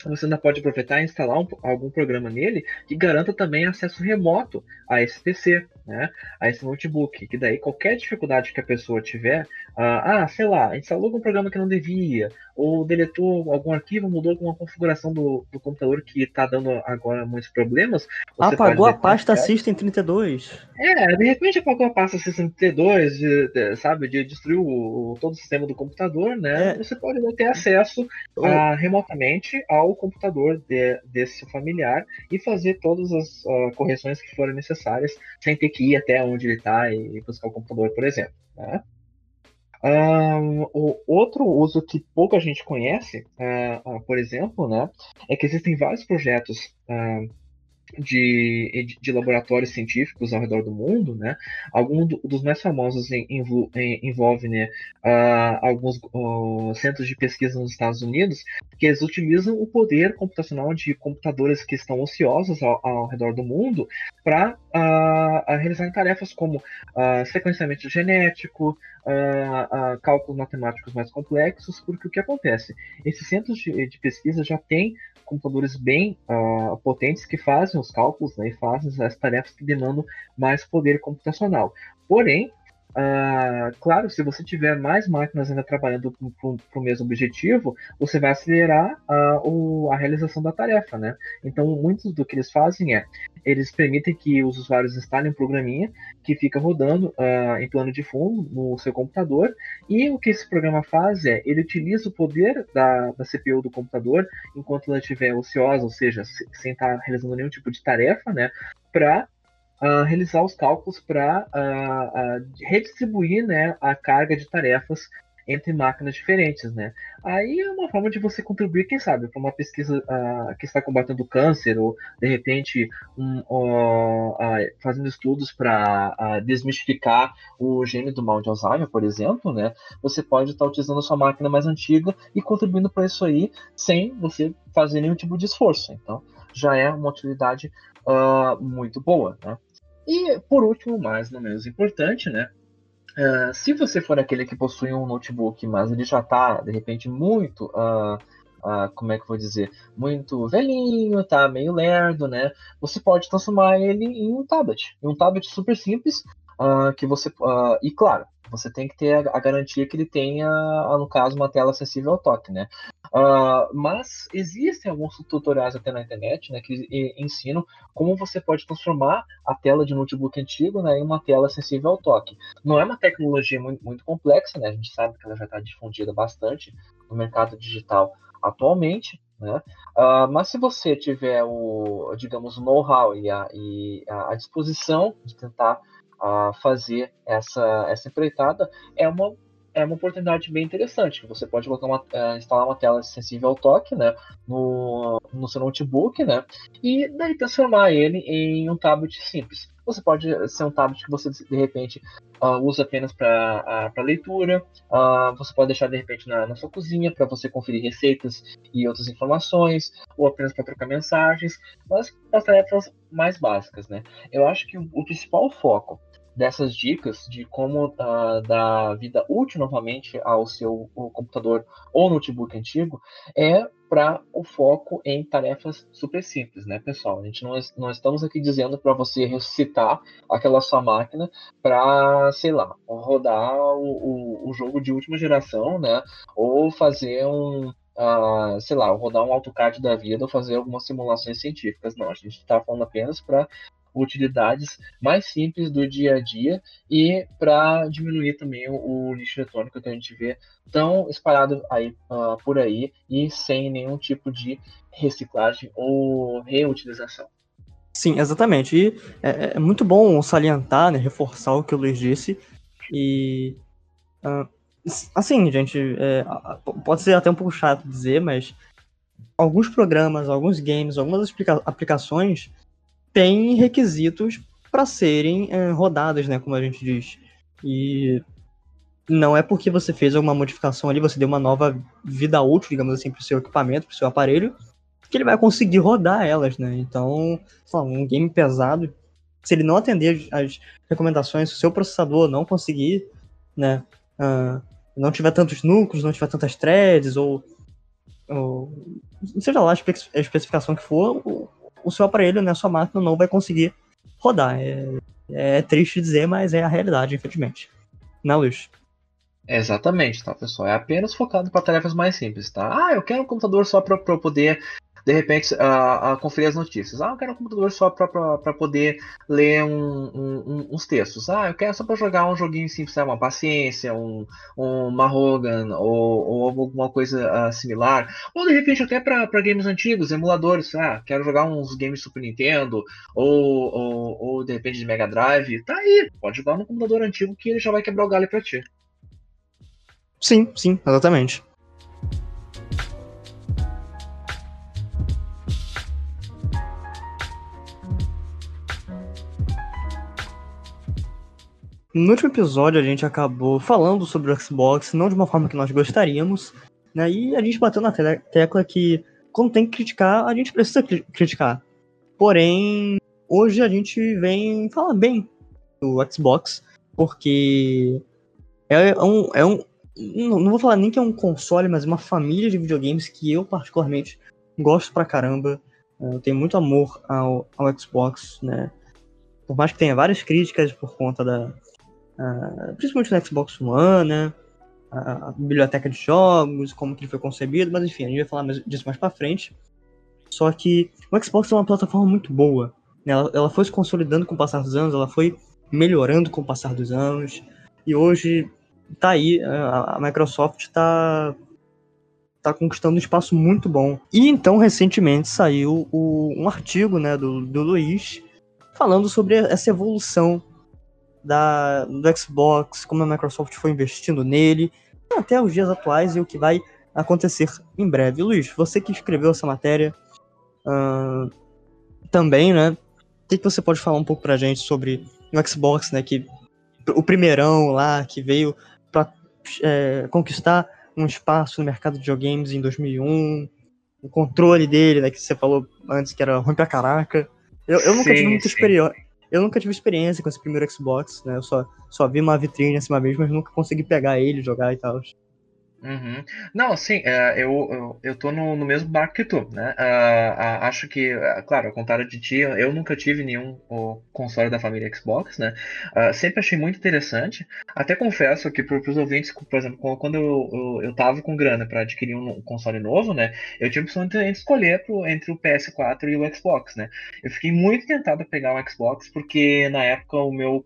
você ainda pode aproveitar e instalar um, algum programa nele que garanta também acesso remoto a esse PC, né, a esse notebook, que daí qualquer dificuldade que a pessoa tiver, uh, ah, sei lá, instalou algum programa que não devia, ou deletou algum arquivo, mudou alguma configuração do, do computador que está dando agora muitos problemas. Apagou a pasta System 32. É, de repente apagou a pasta System 32, de, de, sabe, de destruir o, todo o sistema do computador, né? É. Você pode ter acesso remotamente ao computador de, desse familiar e fazer todas as uh, correções que forem necessárias sem ter que ir até onde ele está e buscar o computador, por exemplo. Né? Um, o outro uso que pouca gente conhece, uh, uh, por exemplo, né, é que existem vários projetos uh, de, de laboratórios científicos ao redor do mundo, né? Alguns dos mais famosos envolvem né, uh, alguns uh, centros de pesquisa nos Estados Unidos que eles utilizam o poder computacional de computadores que estão ociosos ao, ao redor do mundo para uh, realizar tarefas como sequenciamento genético, cálculos matemáticos mais complexos, porque o que acontece? Esses centros de, de pesquisa já têm computadores bem uh, potentes que fazem os cálculos né, e fazem as tarefas que demandam mais poder computacional. Porém, Uh, claro, se você tiver mais máquinas ainda trabalhando para o mesmo objetivo, você vai acelerar uh, o, a realização da tarefa, né? Então, muitos do que eles fazem é, eles permitem que os usuários instalem um programinha que fica rodando uh, em plano de fundo no seu computador, e o que esse programa faz é, ele utiliza o poder da, da CPU do computador enquanto ela estiver ociosa, ou seja, sem estar realizando nenhum tipo de tarefa, né? Para uh, realizar os cálculos para uh, redistribuir né, a carga de tarefas entre máquinas diferentes, né? Aí é uma forma de você contribuir, quem sabe, para uma pesquisa uh, que está combatendo câncer ou de repente um, uh, uh, fazendo estudos para desmistificar o gene do mal de Alzheimer, por exemplo, né? Você pode estar utilizando a sua máquina mais antiga e contribuindo para isso aí sem você fazer nenhum tipo de esforço. Então, já é uma utilidade muito boa, né? E por último, mas não menos importante, né? Uh, se você for aquele que possui um notebook, mas ele já está de repente muito, uh, uh, como é que eu vou dizer, muito velhinho, tá meio lerdo, né? Você pode transformar ele em um tablet, em um tablet super simples, que você e claro, você tem que ter a, a, garantia que ele tenha, no caso, uma tela acessível ao toque, né? Uh, mas existem alguns tutoriais até na internet né, que ensinam como você pode transformar a tela de notebook antigo né, em uma tela sensível ao toque. Não é uma tecnologia muito, muito complexa, né? a gente sabe que ela já está difundida bastante no mercado digital atualmente, né? Uh, mas se você tiver o, digamos, o know-how e, a, e a disposição de tentar uh, fazer essa, essa empreitada, é uma é uma oportunidade bem interessante. Você pode uma, uh, instalar uma tela sensível ao toque né, no, no seu notebook, né, e daí transformar ele em um tablet simples. Você pode ser um tablet que você de repente uh, usa apenas para uh, leitura. Uh, você pode deixar de repente na, na sua cozinha para você conferir receitas e outras informações, ou apenas para trocar mensagens, mas as tarefas mais básicas, né? Eu acho que o, o principal foco dessas dicas de como uh, dar vida útil novamente ao seu computador ou notebook antigo é para o foco em tarefas super simples, né, pessoal? A gente não, não estamos aqui dizendo para você ressuscitar aquela sua máquina para, sei lá, rodar o, o, o, jogo de última geração, né? Ou fazer um, Uh, sei lá, rodar um AutoCAD da vida ou fazer algumas simulações científicas. Não, a gente está falando apenas para utilidades mais simples do dia a dia e para diminuir também o, o, lixo eletrônico que a gente vê tão espalhado aí, uh, por aí e sem nenhum tipo de reciclagem ou reutilização. Sim, exatamente. E é, é muito bom salientar, né, reforçar o que o Luiz disse. E. Uh, assim, gente, é, pode ser até um pouco chato dizer, mas alguns programas, alguns games, algumas aplicações tem requisitos para serem é, rodadas, né, como a gente diz. E não é porque você fez alguma modificação ali, você deu uma nova vida útil, digamos assim, para o seu equipamento, para o seu aparelho, que ele vai conseguir rodar elas, né? Então, lá, um game pesado, se ele não atender as recomendações, se o seu processador não conseguir, né, uh, não tiver tantos núcleos, não tiver tantas threads, ou, ou seja lá a especificação que for, o seu aparelho, né, a sua máquina não vai conseguir rodar. É, é triste dizer, mas é a realidade, infelizmente. Não, Luiz? Exatamente, tá, pessoal? É apenas focado para tarefas mais simples, tá? Ah, eu quero um computador só para poder de repente, uh, uh, conferir as notícias. Ah, eu quero um computador só para poder ler um, um, uns textos. Ah, eu quero só para jogar um joguinho simples, uma paciência, um, um Mahogan ou, ou alguma coisa uh, similar. Ou de repente até para games antigos, emuladores. Ah, quero jogar uns games Super Nintendo ou, ou, ou de repente de Mega Drive. Tá aí, pode jogar no computador antigo que ele já vai quebrar o galho para ti. Sim, sim, exatamente. No último episódio a gente acabou falando sobre o Xbox, não de uma forma que nós gostaríamos, né? E a gente bateu na tecla que quando tem que criticar, a gente precisa cri criticar. Porém, hoje a gente vem falar bem do Xbox, porque é um, é um não vou falar nem que é um console, mas uma família de videogames que eu particularmente gosto pra caramba. Eu tenho muito amor ao, ao Xbox, né? Por mais que tenha várias críticas por conta da, uh, principalmente no Xbox One, né? A, a, biblioteca de jogos, como que ele foi concebido, mas enfim, a gente vai falar mais, disso mais pra frente. Só que o Xbox é uma plataforma muito boa. Né? Ela, ela foi se consolidando com o passar dos anos, ela foi melhorando com o passar dos anos. E hoje tá aí, a, a Microsoft tá, tá conquistando um espaço muito bom. E então, recentemente, saiu o, um artigo né, do, do Luiz falando sobre essa evolução da, do Xbox, como a Microsoft foi investindo nele, até os dias atuais e o que vai acontecer em breve. Luiz, você que escreveu essa matéria uh, também, né? O que, que você pode falar um pouco pra gente sobre o Xbox, né? Que, o primeirão lá, que veio para é, conquistar um espaço no mercado de videogames em 2001, o controle dele, né, que você falou antes que era ruim pra caraca. Eu, eu nunca sim, tive muita experiência eu nunca tive experiência com esse primeiro Xbox, né? Eu só, só vi uma vitrine assim uma vez, mas nunca consegui pegar ele, jogar e tal. Uhum. Não, sim, é, eu, eu, eu tô no, no mesmo barco que tu, né? Uh, uh, acho que, uh, claro, ao contrário de ti, eu nunca tive nenhum o, console da família Xbox, né? sempre achei muito interessante. Até confesso que para os ouvintes, por exemplo, quando eu, eu, eu tava com grana para adquirir um console novo, né? Eu tive a opção escolher pro, entre o PS4 e o Xbox, né? Eu fiquei muito tentado a pegar um Xbox porque na época o meu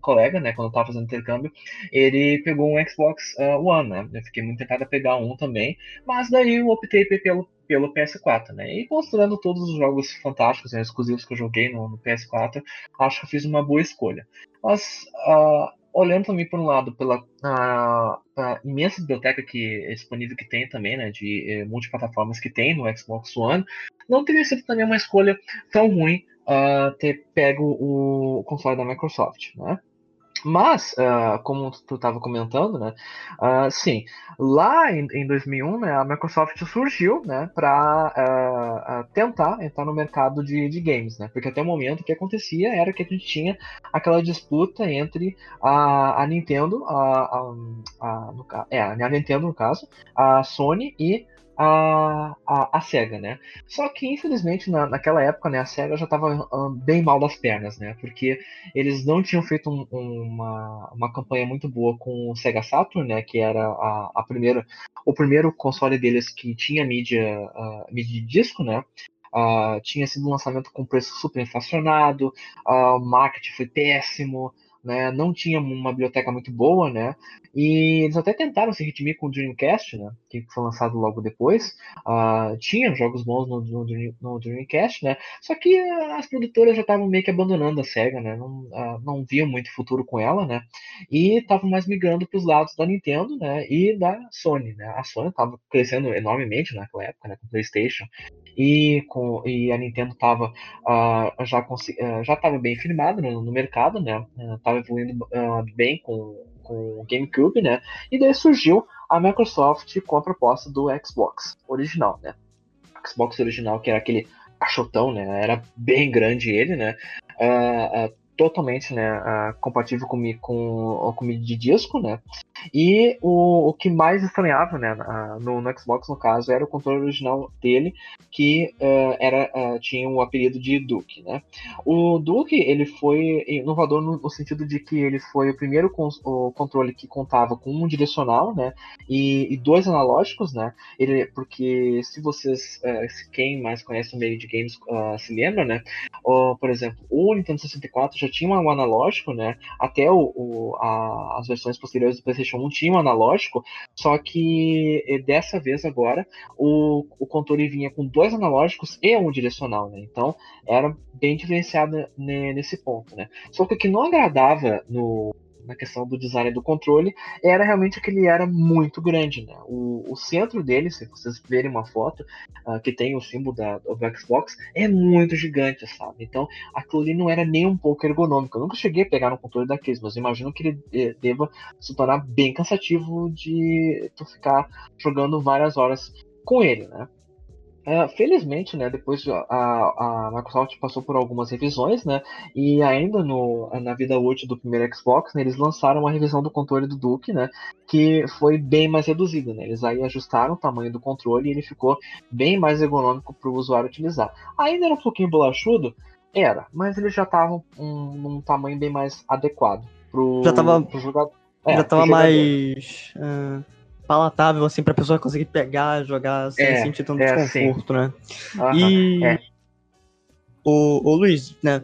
colega, né, quando eu tava fazendo intercâmbio, ele pegou um Xbox One, né? Fiquei muito tentado a pegar um também, mas daí eu optei pelo, pelo PS4, né? E considerando todos os jogos fantásticos né, exclusivos que eu joguei no, no, PS4, acho que eu fiz uma boa escolha. Mas uh, olhando também por um lado pela uh, imensa biblioteca que é disponível que tem também, né, de eh, multiplataformas que tem no Xbox One, não teria sido também uma escolha tão ruim uh, ter pego o console da Microsoft, né? Mas, uh, como tu estava comentando, né, uh, sim, lá em, em 2001, né, a Microsoft surgiu, né, para uh, ah, tentar entrar no mercado de, de games, né, porque até o momento o que acontecia era que a gente tinha aquela disputa entre a, a Nintendo, a, a, a, no, é, a Nintendo no caso, a Sony e a, a, a SEGA, né? Só que, infelizmente, na, naquela época, né, a SEGA já estava bem mal das pernas, né? Porque eles não tinham feito um, uma, uma campanha muito boa com o Sega Saturn, né? Que era a, a primeira, o primeiro console deles que tinha mídia, uh, mídia de disco, né? Uh, tinha sido um lançamento com preço super inflacionado, uh, o marketing foi péssimo, né? Não tinha uma biblioteca muito boa, né? E eles até tentaram se redimir com o Dreamcast, né? Que foi lançado logo depois. Uh, tinha jogos bons no, no, no, Dreamcast, né? Só que as produtoras já estavam meio que abandonando a SEGA, né? Não, uh, não viam muito futuro com ela, né? E estavam mais migrando para os lados da Nintendo, né? E da Sony, né? A Sony estava crescendo enormemente naquela época, né? Com o PlayStation. E, com, e a Nintendo estava uh, já já estava bem firmada no, no mercado, né? Tava evoluindo uh, bem com, com o GameCube, né? E daí surgiu a Microsoft com a proposta do Xbox original, né? Xbox original, que era aquele cachotão, né? Era bem grande ele, né? Uh, uh, totalmente né, compatível com, com, com mídia de disco, né? E o, o que mais estranhava, né, no, no, Xbox, no caso, era o controle original dele, que uh, era, uh, tinha o apelido de Duke, né? O Duke, ele foi inovador no, no sentido de que ele foi o primeiro o controle que contava com um direcional, né, e, e dois analógicos, né? Ele, porque se vocês, uh, quem mais conhece o meio de games se lembra, né? por exemplo, o Nintendo 64 já tinha um analógico, né? Até o, o a, as versões posteriores do PlayStation PlayStation 1 tinha um analógico, só que eh, dessa vez agora o, o controle vinha com dois analógicos e um direcional, né? Então era bem diferenciado nesse ponto, né? Só que o que não agradava no, na questão do design do controle, era realmente que ele era muito grande, né? O, o centro dele, se vocês verem uma foto uh, que tem o símbolo da, do Xbox, é muito gigante, sabe? Então, aquilo ali não era nem um pouco ergonômico. Eu nunca cheguei a pegar no controle daqueles, mas imagino que ele eh, deva se tornar bem cansativo de tu ficar jogando várias horas com ele, né? É, felizmente, né, depois a, a Microsoft passou por algumas revisões, né, e ainda no, na vida útil do primeiro Xbox, né, eles lançaram uma revisão do controle do Duke, né, que foi bem mais reduzida, né, eles aí ajustaram o tamanho do controle e ele ficou bem mais ergonômico para o usuário utilizar. Ainda era um pouquinho bolachudo, era, mas ele já estava um, num tamanho bem mais adequado tava, pro jogador. É, já estava mais... Uh palatável, assim, pra pessoa conseguir pegar, jogar sem é, sentir tanto é, desconforto, né? Uhum, e. É. O, o Luiz, né?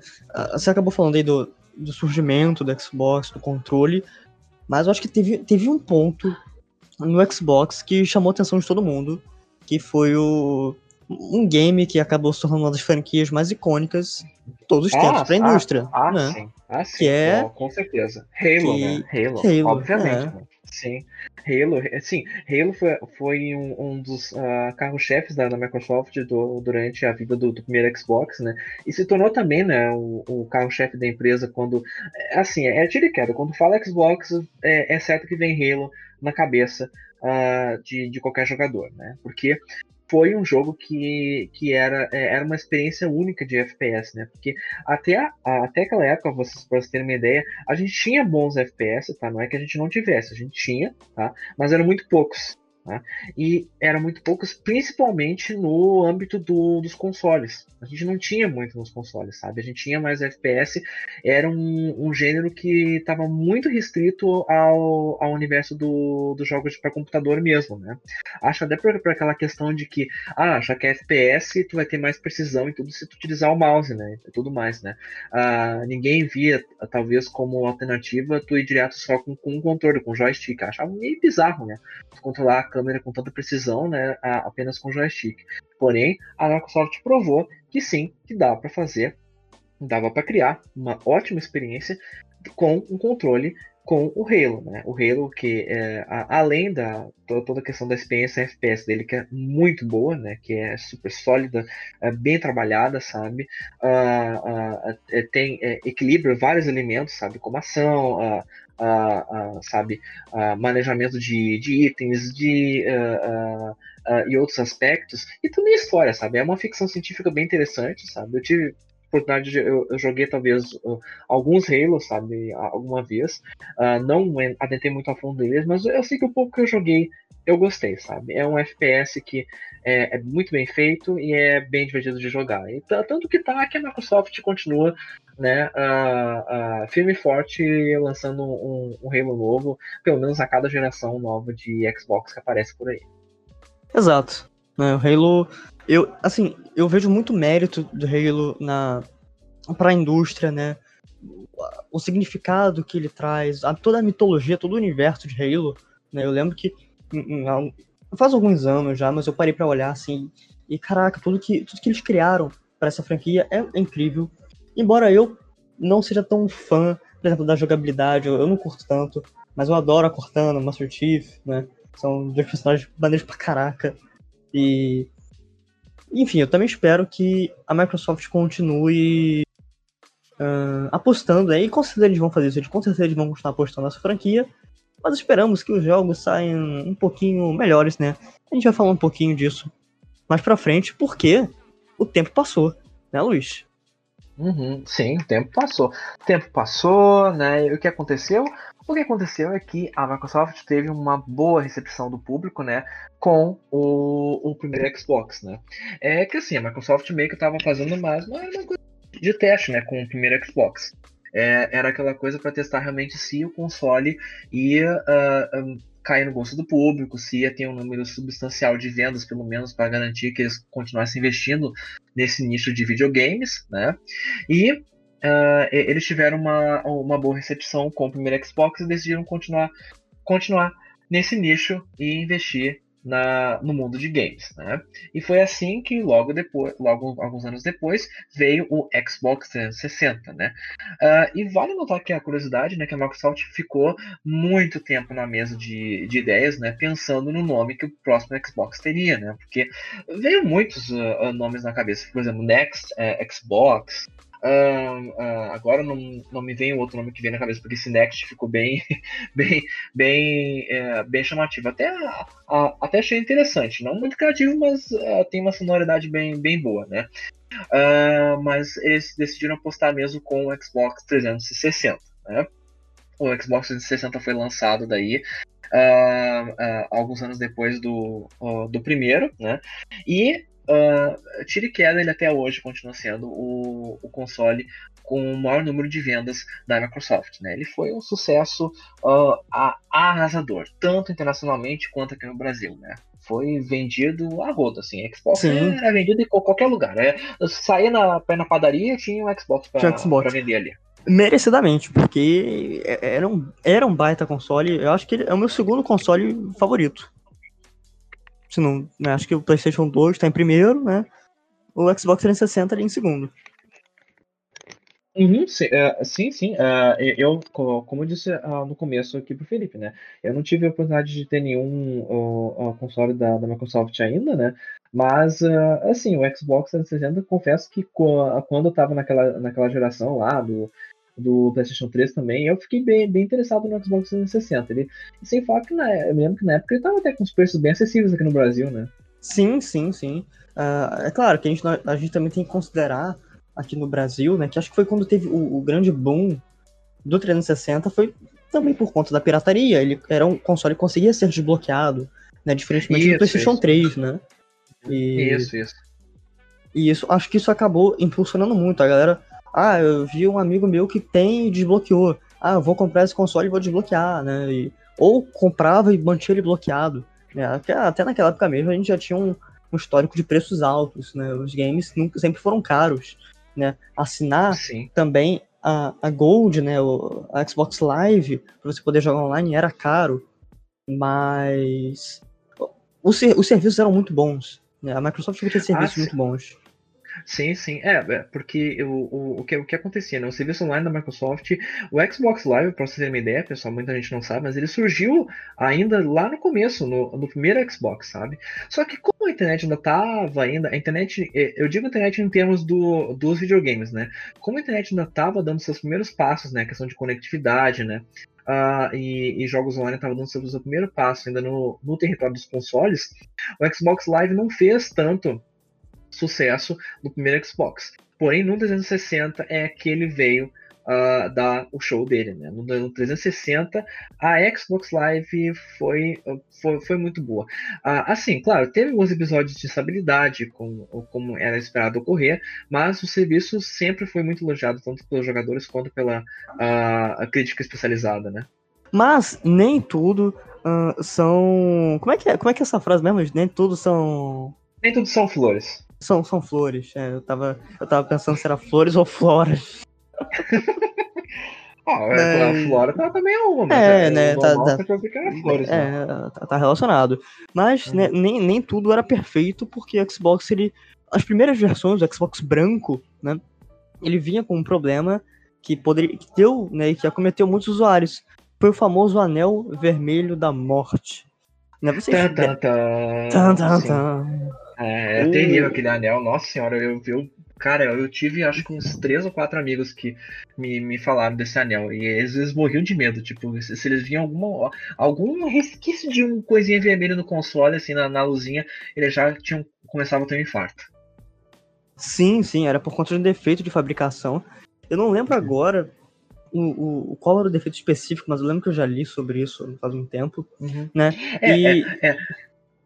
Você acabou falando aí do, do surgimento do Xbox, do controle, mas eu acho que teve, teve um ponto no Xbox que chamou a atenção de todo mundo, que foi o um game que acabou se tornando uma das franquias mais icônicas de todos os ah, tempos para a indústria. Ah, né? sim. Ah, sim. Que é... Com certeza. Halo, que... né? Halo, Halo obviamente. É. Sim. Halo, sim, Halo foi, foi um, um dos uh, carros-chefes da, da, Microsoft do, durante a vida do, do, primeiro Xbox, né? E se tornou também, né, o, o carro-chefe da empresa quando, assim, é tiro e queda. Quando fala Xbox, é, é certo que vem Halo na cabeça uh, de, de qualquer jogador, né? Porque foi um jogo que, que era, é, era uma experiência única de FPS, né? Porque até, a, até aquela época, vocês, pra vocês terem uma ideia, a gente tinha bons FPS, tá? Não é que a gente não tivesse, a gente tinha, tá? Mas eram muito poucos. Né? E eram muito poucos, principalmente no âmbito do, dos consoles. A gente não tinha muito nos consoles, sabe? A gente tinha mais FPS, era um, um gênero que estava muito restrito ao, ao universo do, dos jogos para computador mesmo, né? Acho até por, por, aquela questão de que, ah, já que é FPS, tu vai ter mais precisão e tudo se tu utilizar o mouse, né? E tudo mais, né? Ah, ninguém via, talvez, como alternativa tu ir direto só com, com um controle, com joystick. Achava meio bizarro, né? controlar câmera com tanta precisão, né, apenas com joystick. Porém, a Microsoft provou que sim, que dá para fazer, dava para criar uma ótima experiência com um controle com o Halo, né? O Halo que é, a, além da toda a questão da experiência FPS dele que é muito boa, né? Que é super sólida, é bem trabalhada, sabe? Uh, uh, tem é, equilíbrio vários elementos, sabe? Como ação, uh, uh, uh, sabe, uh, manejamento de, de, itens, de e outros aspectos, e também história, sabe? É uma ficção científica bem interessante, sabe? Eu tive oportunidade de, eu, eu joguei talvez uh, alguns Halo, sabe, alguma vez. Uh, não adentrei muito a fundo deles, mas eu sei que o pouco que eu joguei eu gostei, sabe? É um FPS que é, é, muito bem feito e é bem divertido de jogar. E tanto que tá que a Microsoft continua né, uh, uh, firme e forte lançando um, um Halo novo, pelo menos a cada geração nova de Xbox que aparece por aí. Exato. Né, o Halo, eu assim, eu vejo muito mérito do Halo na para a indústria, né? O significado que ele traz, a, toda a mitologia, todo o universo de Halo, né? Eu lembro que faz alguns anos já, mas eu parei para olhar assim e caraca, tudo que tudo que eles criaram para essa franquia é, é incrível. Embora eu não seja tão fã, por exemplo, da jogabilidade, eu, eu não curto tanto, mas eu adoro a Cortana, Master Chief, né? São dois personagens maneiros pra caraca. E. Enfim, eu também espero que a Microsoft continue uh, apostando aí. Com certeza eles vão fazer isso, com certeza eles vão continuar apostando nessa franquia. Mas esperamos que os jogos saiam um pouquinho melhores, né? A gente vai falar um pouquinho disso mais pra frente, porque o tempo passou, né, Luiz? Uhum, sim, o tempo passou. O tempo passou, né? E o que aconteceu? O que aconteceu é que a Microsoft teve uma boa recepção do público, né, com o, o primeiro Xbox, né. É que assim, a Microsoft meio que estava fazendo mais uma, uma coisa de teste, né, com o primeiro Xbox. É, era aquela coisa para testar realmente se o console ia uh, um, cair no gosto do público, se ia ter um número substancial de vendas, pelo menos para garantir que eles continuassem investindo nesse nicho de videogames, né? E uh, eles tiveram uma, uma boa recepção com o primeiro Xbox e decidiram continuar, continuar nesse nicho e investir na, no mundo de games, né? E foi assim que logo depois, logo alguns anos depois, veio o Xbox 360, né? Uh, e vale notar que a curiosidade, né, que a Microsoft ficou muito tempo na mesa de, de ideias, né, pensando no nome que o próximo Xbox teria, né? Porque veio muitos uh, nomes na cabeça, por exemplo, Next uh, Xbox, Uh, uh, agora não, não me vem o outro nome que vem na cabeça, porque esse Next ficou bem, bem, bem, é, bem chamativo. Até, a, até achei interessante. Não muito criativo, mas uh, tem uma sonoridade bem, bem boa, né? mas eles decidiram apostar mesmo com o Xbox 360, né? O Xbox 360 foi lançado daí alguns anos depois do, do primeiro, né? E uh, tira e queda, ele até hoje continua sendo o, o console com o maior número de vendas da Microsoft. Né? Ele foi um sucesso uh, arrasador, tanto internacionalmente quanto aqui no Brasil. Né? Foi vendido a roda, assim. Xbox Sim. era vendido em qualquer lugar. Né? Saía na, na padaria tinha um Xbox para vender ali. Merecidamente, porque é, era um, era um baita console. Eu acho que ele é o meu segundo console favorito se não, né, acho que o PlayStation 2 está em primeiro, né? O Xbox 360 ali em segundo. Uhum, sim, uh, sim, sim. Uh, eu, como eu disse uh, no começo aqui pro Felipe, né? Eu não tive a oportunidade de ter nenhum console da, da, Microsoft ainda, né? Mas, assim, o Xbox 360, confesso que quando eu tava naquela, naquela geração lá do do PlayStation 3 também, eu fiquei bem, bem interessado no Xbox 360. Ele, sem falar que na, eu me lembro que na época ele tava até com os preços bem acessíveis aqui no Brasil, né? Sim, sim, sim. Uh, é claro que a gente, a gente também tem que considerar aqui no Brasil, né, que acho que foi quando teve o, o grande boom do 360, foi também por conta da pirataria. Ele era um console que conseguia ser desbloqueado, né, diferentemente isso, do PlayStation isso. 3, né? E, isso, isso. E isso, acho que isso acabou impulsionando muito a galera. Ah, eu vi um amigo meu que tem e desbloqueou. Ah, vou comprar esse console e vou desbloquear, né? E, ou comprava e mantinha ele bloqueado. Né? Até naquela época mesmo a gente já tinha um, um histórico de preços altos, né? Os games nunca, sempre foram caros, né? Assinar Sim. também a, a Gold, né? O, a Xbox Live, para você poder jogar online, era caro, mas os, os serviços eram muito bons. Né? A Microsoft tinha serviços ah, muito bons. Sim, sim. É, é porque o, o, o, que, o que acontecia, né? O serviço online da Microsoft, o Xbox Live, pra vocês terem uma ideia, pessoal, muita gente não sabe, mas ele surgiu ainda lá no começo, no, no primeiro Xbox, sabe? Só que como a internet ainda tava ainda, a internet, é, eu digo internet em termos do, dos videogames, né? Como a internet ainda tava dando seus primeiros passos, né? A questão de conectividade, né? Uh, e, e, jogos online estavam dando seu primeiro passo ainda no, no território dos consoles, o Xbox Live não fez tanto sucesso no primeiro Xbox. Porém, no 360 é que ele veio uh, dar o show dele. Né? No, no 360, a Xbox Live foi, foi, foi muito boa. Uh, assim, claro, teve alguns episódios de estabilidade, como, como era esperado ocorrer, mas o serviço sempre foi muito elogiado, tanto pelos jogadores quanto pela uh, crítica especializada. Né? Mas nem tudo são. Como é, que é? Como é que é essa frase mesmo? Nem tudo são. Nem tudo são flores. São, são flores. É, eu, tava, eu tava pensando se era flores ou floras. Ah, é, a flora tá, também é uma, é, é né, tá, tá, flores, é, né? tá, tá, relacionado. Mas né, uhum. né, nem, nem tudo era perfeito, porque o Xbox, ele. As primeiras versões do Xbox branco, né? Ele vinha com um problema que poderia. que deu, né? Que acometeu muitos usuários. Foi o famoso anel vermelho da morte. Né, vocês... Tan, tan, tan. É, é terrível aquele anel, nossa senhora, eu, eu cara, eu tive acho que uns três ou quatro amigos que me, me falaram desse anel. E eles, eles morriam de medo, tipo, se, se eles viam alguma, algum resquício de uma coisinha vermelha no console, assim, na, na luzinha, eles já tinham, começavam a ter um infarto. Sim, sim, era por conta de um defeito de fabricação. Eu não lembro agora o, o, qual era o defeito específico, mas eu lembro que eu já li sobre isso faz um tempo, uhum. né? É, e... é, é.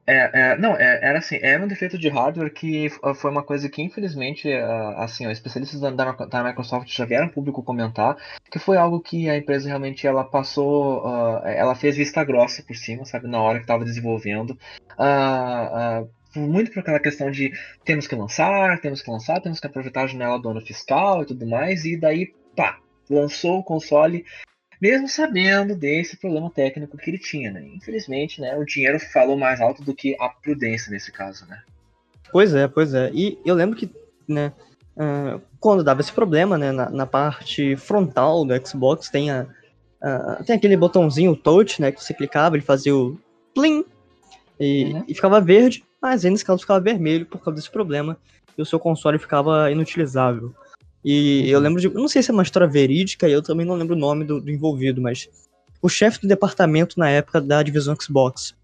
É, é, não, é, era assim, era um defeito de hardware que foi uma coisa que, infelizmente, assim, os especialistas da, da, Microsoft já vieram público comentar, que foi algo que a empresa realmente ela passou, uh, ela fez vista grossa por cima, sabe, na hora que estava desenvolvendo. Uh, uh, muito por aquela questão de temos que lançar, temos que lançar, temos que aproveitar a janela do ano fiscal e tudo mais, e daí, pá, lançou o console mesmo sabendo desse problema técnico que ele tinha, né? Infelizmente, né, o dinheiro falou mais alto do que a prudência nesse caso, né? Pois é, pois é. E eu lembro que, né, uh, quando dava esse problema, né, na, na, parte frontal do Xbox tem a, tem aquele botãozinho touch, né, que você clicava, ele fazia o plim e, uhum. e ficava verde, mas aí nesse caso ficava vermelho por causa desse problema e o seu console ficava inutilizável. E eu lembro de. Não sei se é uma história verídica, e eu também não lembro o nome do, do envolvido, mas. O chefe do departamento na época da divisão Xbox.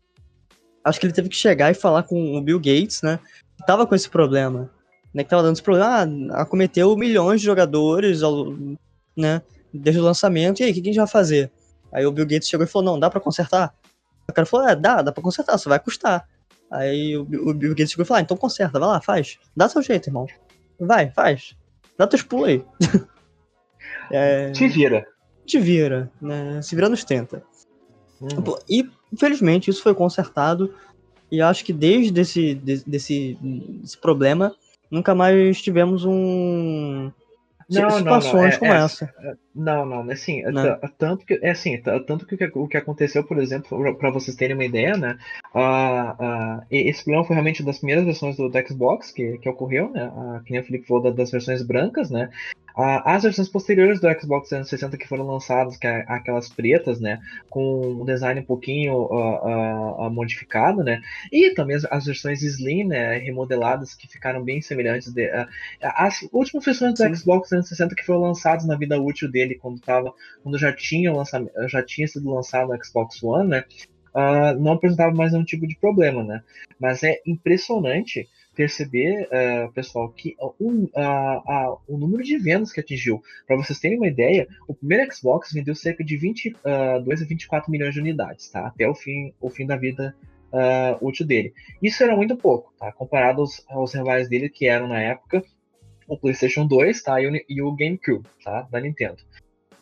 Acho que ele teve que chegar e falar com o Bill Gates, né? Que tava com esse problema. Né, que tava dando esse problema. Ah, acometeu milhões de jogadores, né? Desde o lançamento. E aí, o que, que a gente vai fazer? Aí o Bill Gates chegou e falou: não, dá para consertar? O cara falou: é, dá, dá pra consertar, só vai custar. Aí o, o Bill Gates chegou e falou: ah, então conserta, vai lá, faz. Dá seu jeito, irmão. Vai, faz. Dá teus pulos aí. é... Te vira. Te vira, né? Se vira nos tenta. Uhum. E, infelizmente, isso foi consertado. E acho que desde esse, desse, desse problema, nunca mais tivemos um. Não, situações não, não. É, como é, essa. Não, não, assim, não. Tanto que é assim, tanto que o que aconteceu, por exemplo, para vocês terem uma ideia, né? Uh, uh, esse problema foi realmente das primeiras versões do, do Xbox que, que ocorreu, né? Uh, que nem o Felipe falou das versões brancas, né? as versões posteriores do Xbox 360 que foram lançadas, que é aquelas pretas, né, com um design um pouquinho uh, uh, modificado, né, e também as, as, versões Slim, né, remodeladas que ficaram bem semelhantes. De, uh, as últimas versões do Sim. Xbox 360 que foram lançadas na vida útil dele, quando tava, quando já tinha já tinha sido lançado o Xbox One, né, uh, não apresentava mais nenhum tipo de problema, né? Mas é impressionante perceber, uh, pessoal, que uh, o número de vendas que atingiu. Para vocês terem uma ideia, o primeiro Xbox vendeu cerca de 22 a 24 milhões de unidades, tá? Até o fim, o fim da vida útil dele. Isso era muito pouco, tá? Comparado aos, aos rivais dele, que eram na época o PlayStation 2 tá? e, o, e o GameCube tá? da Nintendo.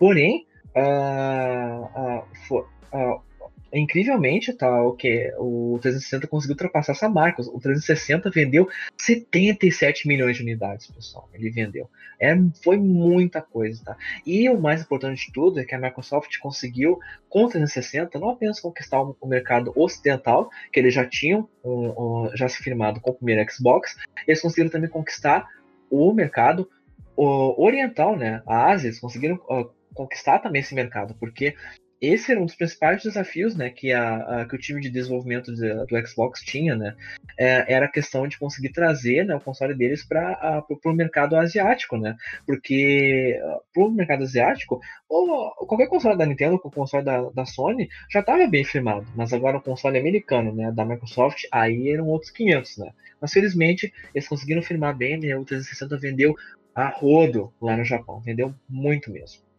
Porém, uh, uh, uh, incrivelmente, tá, o que o 360 conseguiu ultrapassar essa marca. O 360 vendeu 77 milhões de unidades, pessoal. Ele vendeu. É, foi muita coisa, tá? E o mais importante de tudo é que a Microsoft conseguiu, com o 360, não apenas conquistar o mercado ocidental, que eles já tinham um, um, já se firmado com o primeiro Xbox, eles conseguiram também conquistar o mercado o, oriental, né? A Ásia, eles conseguiram uh, conquistar também esse mercado, porque esse era um dos principais desafios né, que, a, a que o time de desenvolvimento de, do Xbox tinha, né, é, era a questão de conseguir trazer né, o console deles para o mercado asiático, né, porque para o mercado asiático, ou, qualquer console da Nintendo, o console da, da Sony, já estava bem firmado, mas agora o console americano, né, da Microsoft, aí eram outros 500, né. Mas felizmente eles conseguiram firmar bem, né, o 360 vendeu a rodo lá no Japão, vendeu muito mesmo.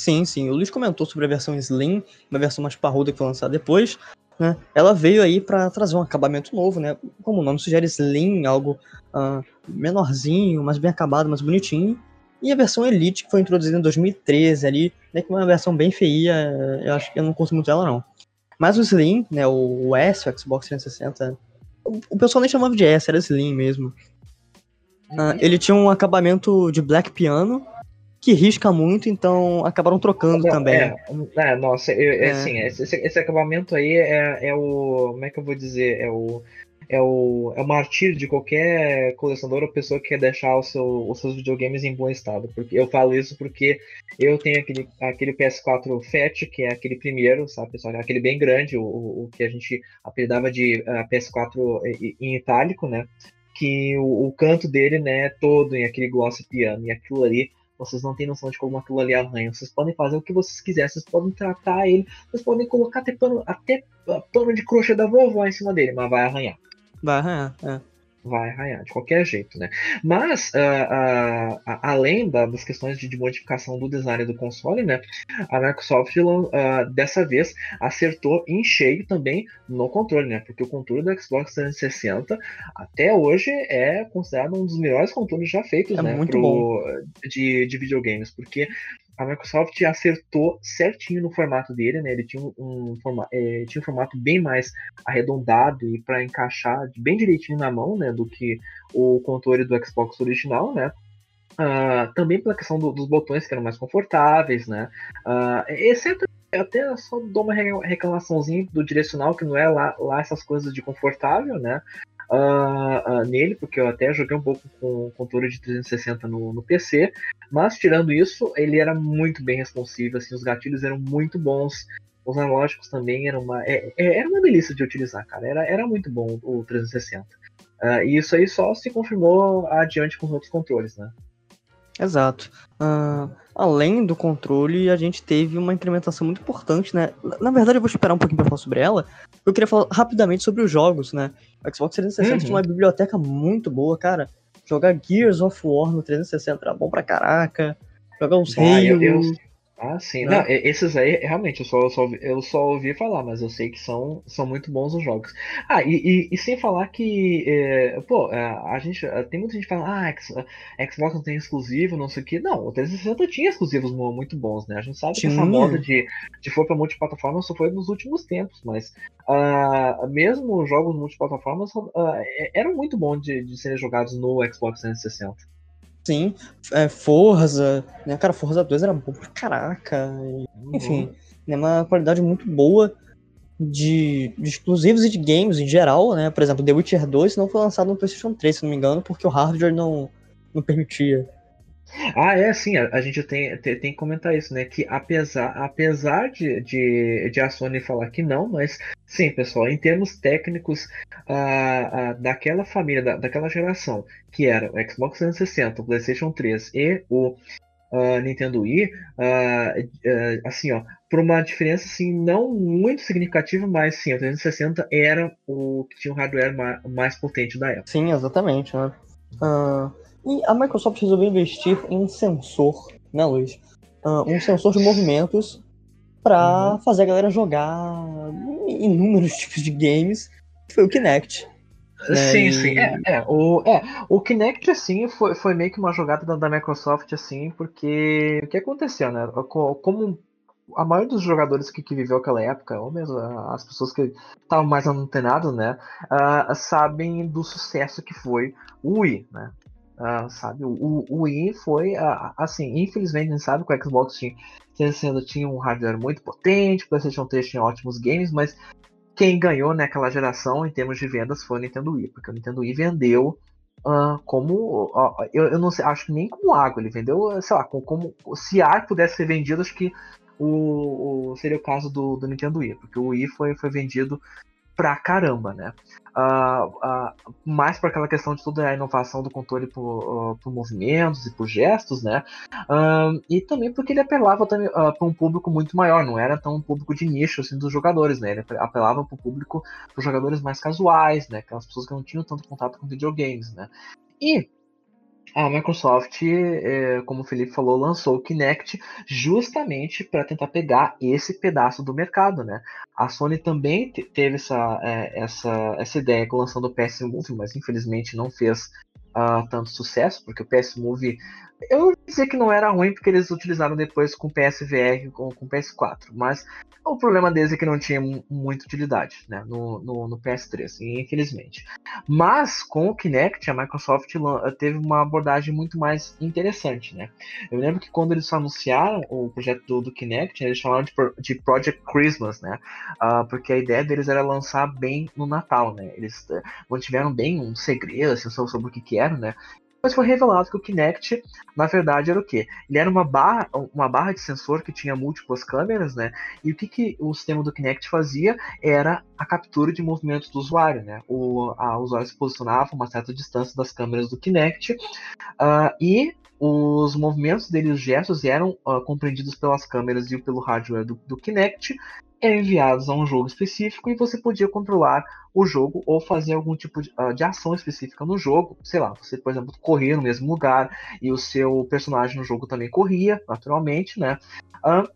Sim, sim. O Luiz comentou sobre a versão Slim, uma versão mais parruda que foi lançada depois. Né? Ela veio aí para trazer um acabamento novo, né? Como o nome sugere, Slim, algo uh, menorzinho, mais bem acabado, mais bonitinho. E a versão Elite, que foi introduzida em 2013 ali, né? Que é uma versão bem feia, eu acho que eu não curto muito ela, não. Mas o Slim, né? O S, o Xbox 360, o pessoal nem chamava de S, era Slim mesmo. Uh, ele tinha um acabamento de black piano que risca muito, então acabaram trocando não, também. É, é nossa, eu, é. assim, esse, esse, acabamento aí é, é o. Como é que eu vou dizer? É o. É o, é o martírio de qualquer colecionador ou pessoa que quer deixar o seu, os seus videogames em bom estado. Porque eu falo isso porque eu tenho aquele, aquele PS4 Fat, que é aquele primeiro, sabe, pessoal? Aquele bem grande, o, o que a gente apelidava de uh, PS4 em itálico, né? Que o, o, canto dele, né, é todo em aquele gloss piano. E aquilo ali vocês não têm noção de como aquilo ali arranha. Vocês podem fazer o que vocês quiserem, vocês podem tratar ele, vocês podem colocar até pano, até pano de crochê da vovó em cima dele, mas vai arranhar. Vai arranhar, é vai arranhar de qualquer jeito, né? Mas uh, uh, além da, das questões de, de, modificação do design do console, né? A Microsoft uh, dessa vez acertou em cheio também no controle, né? Porque o controle do Xbox 360 até hoje é considerado um dos melhores controles já feitos, é né? Muito Pro, bom. De, de videogames, porque a Microsoft acertou certinho no formato dele, né? Ele tinha um, forma, é, tinha um formato bem mais arredondado e para encaixar bem direitinho na mão, né? Do que o controle do Xbox original, né? Uh, também pela questão do, dos botões que eram mais confortáveis, né? Uh, exceto até só dou uma reclamaçãozinha do direcional, que não é lá, lá essas coisas de confortável, né? Uh, uh, nele, porque eu até joguei um pouco com o controle de 360 no, no, PC, mas tirando isso, ele era muito bem responsivo, assim, os gatilhos eram muito bons, os analógicos também eram uma, é, é, era uma delícia de utilizar, cara, era, era muito bom o 360. Uh, e isso aí só se confirmou adiante com os outros controles, né? Exato. Uh, além do controle, a gente teve uma incrementação muito importante, né? Na verdade, eu vou esperar um pouquinho pra falar sobre ela. Eu queria falar rapidamente sobre os jogos, né? O Xbox 360 uhum. tinha uma biblioteca muito boa, cara. Jogar Gears of War no 360 era bom pra caraca. Jogar uns Halo. Ah, sim. Né? Não, esses aí, realmente, eu só, eu, só, eu só ouvi falar, mas eu sei que são, são muito bons os jogos. Ah, e, e, e sem falar que, é, pô, é, a gente, é, tem muita gente falando, ah, Xbox não tem exclusivo, não sei o que. Não, o 360 tinha exclusivos muito bons, né? A gente sabe tinha. que essa moda de, de for pra multiplataforma só foi nos últimos tempos, mas uh, mesmo jogos multiplataformas uh, eram muito bons de, de serem jogados no Xbox 360. Sim, é, Forza, né? Cara, Forza 2 era bom pra caraca. E, enfim, uhum. né, uma qualidade muito boa de, de, exclusivos e de games em geral, né? Por exemplo, The Witcher 2 não foi lançado no PlayStation 3, se não me engano, porque o hardware não, não permitia. Ah, é assim, a, a gente tem, tem, tem, que comentar isso, né? Que apesar, apesar de, de, de, a Sony falar que não, mas sim, pessoal, em termos técnicos uh, uh, daquela família, da, daquela geração, que era o Xbox 360, o PlayStation 3 e o uh, Nintendo Wii, uh, assim, ó, por uma diferença assim, não muito significativa, mas sim, o 360 era o que tinha o hardware mais, mais potente da época. Sim, exatamente, né? E a Microsoft resolveu investir em um sensor, né, Luiz? um sensor de movimentos para uhum. fazer a galera jogar inúmeros tipos de games, que foi o Kinect. Né? Sim, sim. É, é, o, é, o Kinect, assim, foi, foi meio que uma jogada da, da Microsoft, assim, porque o que aconteceu, né? Como a maioria dos jogadores que, que viveu aquela época, ou mesmo as pessoas que estavam mais antenadas, né, uh, sabem do sucesso que foi o Wii, né? Uh, sabe, o, o Wii foi, uh, assim, infelizmente, a gente sabe que o Xbox tinha, tinha um hardware muito potente, o PlayStation 3 tinha ótimos games, mas quem ganhou naquela geração em termos de vendas foi o Nintendo Wii, porque o Nintendo Wii vendeu uh, como. Eu, eu, não sei, acho que nem como água, ele vendeu, sei lá, como, como se ar pudesse ser vendido, acho que o, o, seria o caso do, do Nintendo Wii, porque o Wii foi, foi vendido pra caramba, né? Uh, uh, mais por aquela questão de toda a inovação do controle por, uh, por movimentos e por gestos, né? e também porque ele apelava também para um público muito maior, não era tão um público de nicho assim dos jogadores, né? Ele apelava para o público, para jogadores mais casuais, né? Aquelas pessoas que não tinham tanto contato com videogames, né? E a Microsoft, é, como o Felipe falou, lançou o Kinect justamente para tentar pegar esse pedaço do mercado, né? A Sony também teve essa, é, essa, essa ideia lançando o PS Move, mas infelizmente não fez uh, tanto sucesso, porque o PS Move eu não que não era ruim porque eles utilizaram depois com PSVR com, com PS4, mas o problema deles é que não tinha muita utilidade né, no, no, no, PS3, infelizmente. Mas com o Kinect, a Microsoft teve uma abordagem muito mais interessante. Né? Eu lembro que quando eles anunciaram o projeto do, do Kinect, eles chamaram de, de Project Christmas, né? Uh, porque a ideia deles era lançar bem no Natal. Né? Eles uh, mantiveram bem um segredo assim, sobre o que, que era, né? Mas foi revelado que o Kinect, na verdade, era o quê? Ele era uma barra, uma barra de sensor que tinha múltiplas câmeras, né? E o que, que o sistema do Kinect fazia era a captura de movimentos do usuário, né? O a, usuário se posicionava a uma certa distância das câmeras do Kinect uh, e os movimentos dele, os gestos, eram uh, compreendidos pelas câmeras e pelo hardware do, do Kinect enviados a um jogo específico e você podia controlar o jogo ou fazer algum tipo de, uh, de, ação específica no jogo. Sei lá, você, por exemplo, correr no mesmo lugar e o seu personagem no jogo também corria, naturalmente, né? Uh,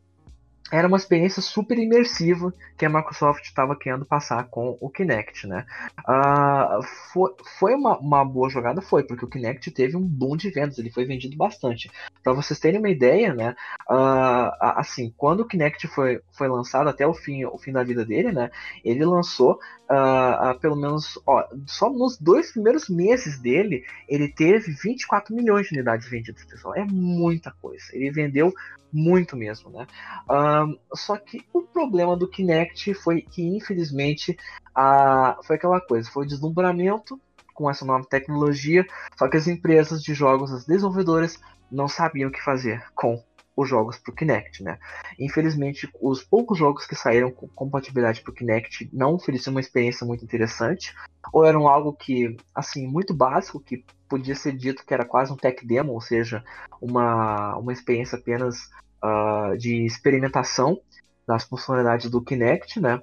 era uma experiência super imersiva que a Microsoft estava querendo passar com o Kinect, né? Uh, foi, foi uma, uma, boa jogada, foi, porque o Kinect teve um boom de vendas, ele foi vendido bastante. Para vocês terem uma ideia, né? Uh, assim, quando o Kinect foi, foi lançado até o fim, o fim da vida dele, né? Ele lançou uh, pelo menos, ó, só nos dois primeiros meses dele, ele teve 24 milhões de unidades vendidas, pessoal. É muita coisa. Ele vendeu muito mesmo, né? Só que o problema do Kinect foi que, infelizmente, a, foi aquela coisa, foi o deslumbramento com essa nova tecnologia, só que as empresas de jogos, as desenvolvedoras, não sabiam o que fazer com os jogos para o Kinect, né? Infelizmente, os poucos jogos que saíram com compatibilidade para o Kinect não ofereciam uma experiência muito interessante, ou eram algo que, assim, muito básico, que podia ser dito que era quase um tech demo, ou seja, uma, uma experiência apenas uh, de experimentação das funcionalidades do Kinect, né?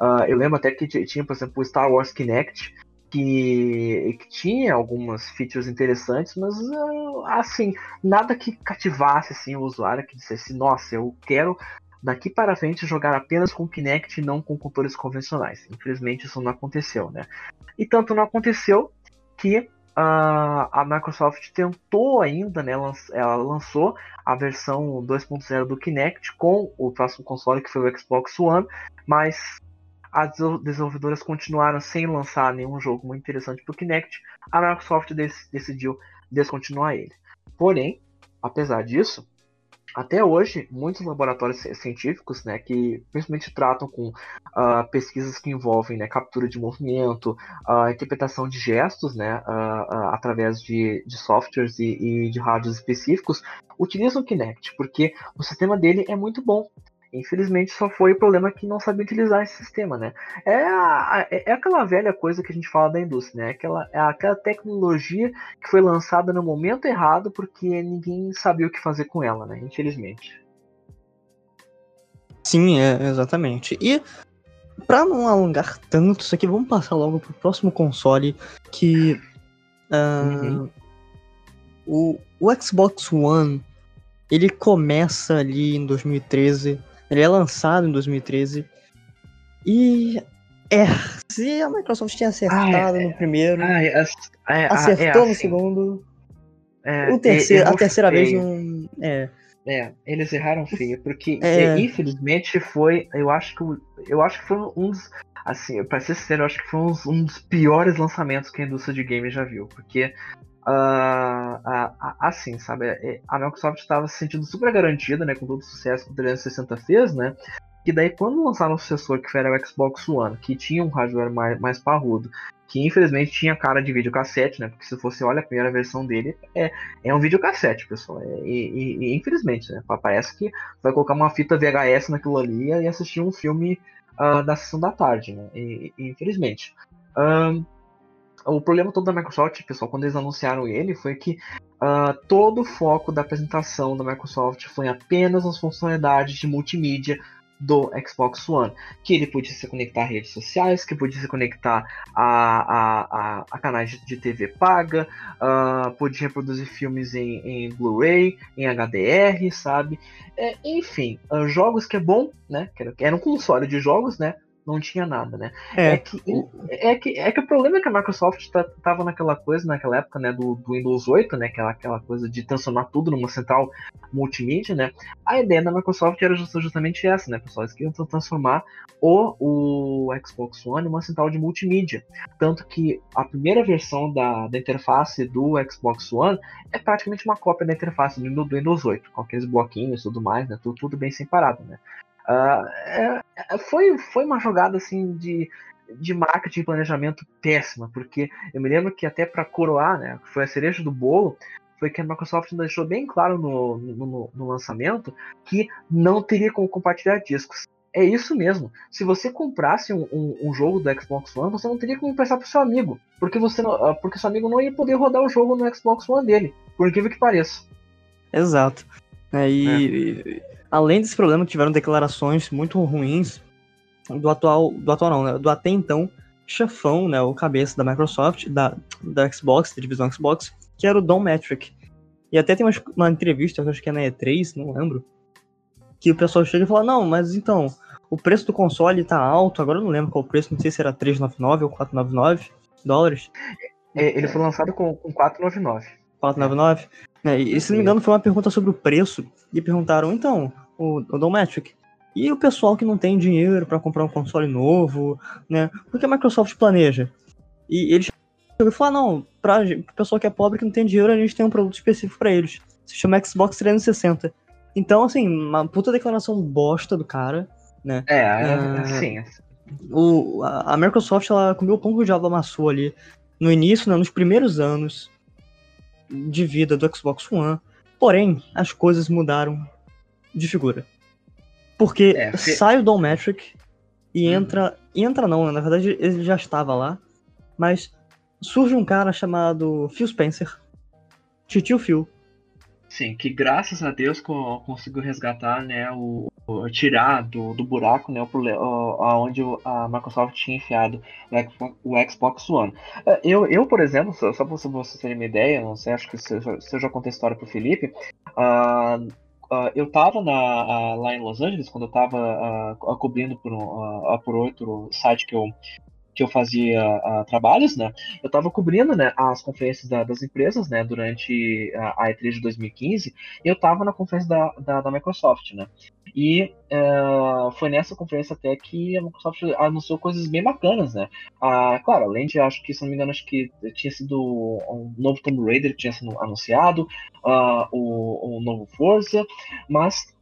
Uh, eu lembro até que tinha, por exemplo, o Star Wars Kinect, que, que, tinha algumas features interessantes, mas uh, assim, nada que cativasse assim, o usuário que dissesse, nossa, eu quero daqui para frente jogar apenas com Kinect e não com controles convencionais. Infelizmente isso não aconteceu, né? E tanto não aconteceu que Uh, a Microsoft tentou ainda, né, ela lançou a versão 2.0 do Kinect com o próximo console que foi o Xbox One, mas as desenvolvedoras continuaram sem lançar nenhum jogo muito interessante para o Kinect. A Microsoft decidiu descontinuar ele. Porém, apesar disso, até hoje, muitos laboratórios científicos, né, que principalmente tratam com uh, pesquisas que envolvem né, captura de movimento, uh, interpretação de gestos, né, uh, através de, de softwares e, e, de rádios específicos, utilizam o Kinect, porque o sistema dele é muito bom. Infelizmente só foi o problema que não sabia utilizar esse sistema, né? É, a, é, é aquela velha coisa que a gente fala da indústria, né? Aquela, é aquela tecnologia que foi lançada no momento errado porque ninguém sabia o que fazer com ela, né? Infelizmente. Sim, é, exatamente. E para não alongar tanto isso aqui, vamos passar logo pro próximo console que uh, uhum. o, o Xbox One ele começa ali em 2013 ele é lançado em 2013. E é, se a Microsoft tinha acertado ah, é, no primeiro, ah, é, é, acertou no assim. segundo, o terceiro, a terceira feio. vez não. É. É, eles erraram feio, porque infelizmente foi, eu acho que eu acho que foi um dos, assim, pra ser sincero, eu acho que foi um, um dos piores lançamentos que a indústria de games já viu, porque Uh, assim, sabe? É, a Microsoft estava se sentindo super garantida, né? Com todo o sucesso que o 360 fez, né? E daí, quando lançaram o sucessor, que era o Xbox One, que tinha um hardware mais, mais parrudo, que infelizmente tinha cara de videocassete, né? Porque se você olha a primeira versão dele, é, é um videocassete, pessoal. É, e, e, e, infelizmente, né? Parece que vai colocar uma fita VHS naquilo ali e assistir um filme uh, da sessão da tarde, né? E, infelizmente. Um, o problema todo da Microsoft, pessoal, quando eles anunciaram ele, foi que uh, todo o foco da apresentação da Microsoft foi apenas nas funcionalidades de multimídia do Xbox One, que ele podia se conectar a redes sociais, que podia se conectar a, a, a, a canais de, de, TV paga, uh, podia reproduzir filmes em, em Blu-ray, em HDR, sabe? É, enfim, uh, jogos que é bom, né? Era, era um console de jogos, né? Não tinha nada, né? É, é que, é, que, é que o problema é que a Microsoft tá, tava naquela coisa, naquela época, né, do, do Windows 8, né, aquela, aquela coisa de transformar tudo numa central multimídia, né? A ideia da Microsoft era justamente essa, né, pessoal? Eles queriam transformar o, o Xbox One numa central de multimídia. Tanto que a primeira versão da, da interface do Xbox One é praticamente uma cópia da interface do, do Windows 8, com aqueles bloquinhos e tudo mais, né? Tudo, tudo bem separado, né? Uh, é, foi, foi uma jogada assim de, de marketing e planejamento péssima, porque eu me lembro que até para coroar, né, foi a cereja do bolo, foi que a Microsoft deixou bem claro no, no, no, lançamento que não teria como compartilhar discos. É isso mesmo. Se você comprasse um, um, um jogo do Xbox One, você não teria como emprestar para seu amigo, porque você não, ah, porque seu amigo não ia poder rodar o jogo no Xbox One dele, por incrível que pareça. Exato. É, e, é além desse problema, tiveram declarações muito ruins do atual, do atual não, né, do até então chefão, né, o cabeça da Microsoft, da, da Xbox, da divisão Xbox, que era o Don Metric. E até tem uma, uma entrevista, acho que é na E3, não lembro, que o pessoal chega e fala, não, mas então, o preço do console tá alto, agora eu não lembro qual o preço, não sei se era 399 ou 499 dólares. É, ele foi lançado com, com 499. 499? É, e se não me engano, foi uma pergunta sobre o preço. E perguntaram, então, o, o Dometric, e o pessoal que não tem dinheiro para comprar um console novo, né? Porque a Microsoft planeja. E eles falaram, não, para o pessoal que é pobre que não tem dinheiro, a gente tem um produto específico para eles. Se chama Xbox 360. Então, assim, uma puta declaração bosta do cara, né? É, é assim. O, a, a Microsoft, ela comeu o pão que o diabo amassou ali no início, né, nos primeiros anos de vida do Xbox One. Porém, as coisas mudaram de figura. Porque é, sai o Don Metric e uhum. entra. Entra não, na verdade ele já estava lá. Mas surge um cara chamado Phil Spencer. Titio Phil. Sim, que graças a Deus conseguiu resgatar, né, o, o tirar do, do buraco, né, o, aonde a Microsoft tinha enfiado o Xbox One. É, eu, eu por exemplo, só, só para vocês terem uma ideia, não sei, acho que se, se eu já contei a história pro Felipe, uh, uh, eu tava na, uh, lá em Los Angeles, quando eu tava cobrindo por, um, por outro site que eu que eu fazia uh, trabalhos, né? Eu estava cobrindo, né, as conferências da, das empresas, né, durante a, a E3 de 2015, e eu estava na conferência da, da, da, Microsoft, né? E uh, foi nessa conferência até que a Microsoft anunciou coisas bem bacanas, né? Uh, claro, além de, acho que, se não me engano, acho que tinha sido um novo Tomb Raider que tinha sido anunciado, uh, o, o novo Forza, mas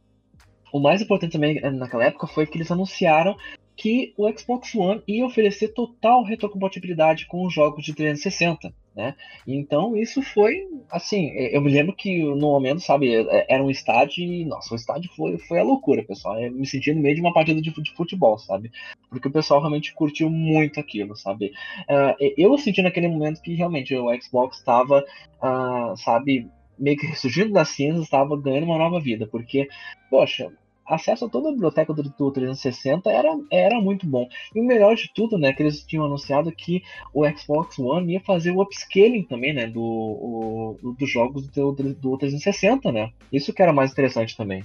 o mais importante também eh, naquela época foi que eles anunciaram que o Xbox One ia oferecer total retrocompatibilidade com os jogos de 360 né? Então isso foi assim, eu me lembro que no momento, sabe, é, era um estádio e, nossa, o estádio foi, foi a loucura, pessoal. Eu me senti no meio de uma partida de, futebol, sabe? Porque o pessoal realmente curtiu muito aquilo, sabe? Uh, eu senti naquele momento que realmente o Xbox estava, uh, sabe, meio que ressurgindo das cinzas, estava ganhando uma nova vida, porque, poxa, acesso a toda a biblioteca do, do 360 era, era muito bom. E o melhor de tudo, né, que eles tinham anunciado que o Xbox One ia fazer o upscaling também, né, do, o, dos jogos do, do 360, né? Isso que era mais interessante também.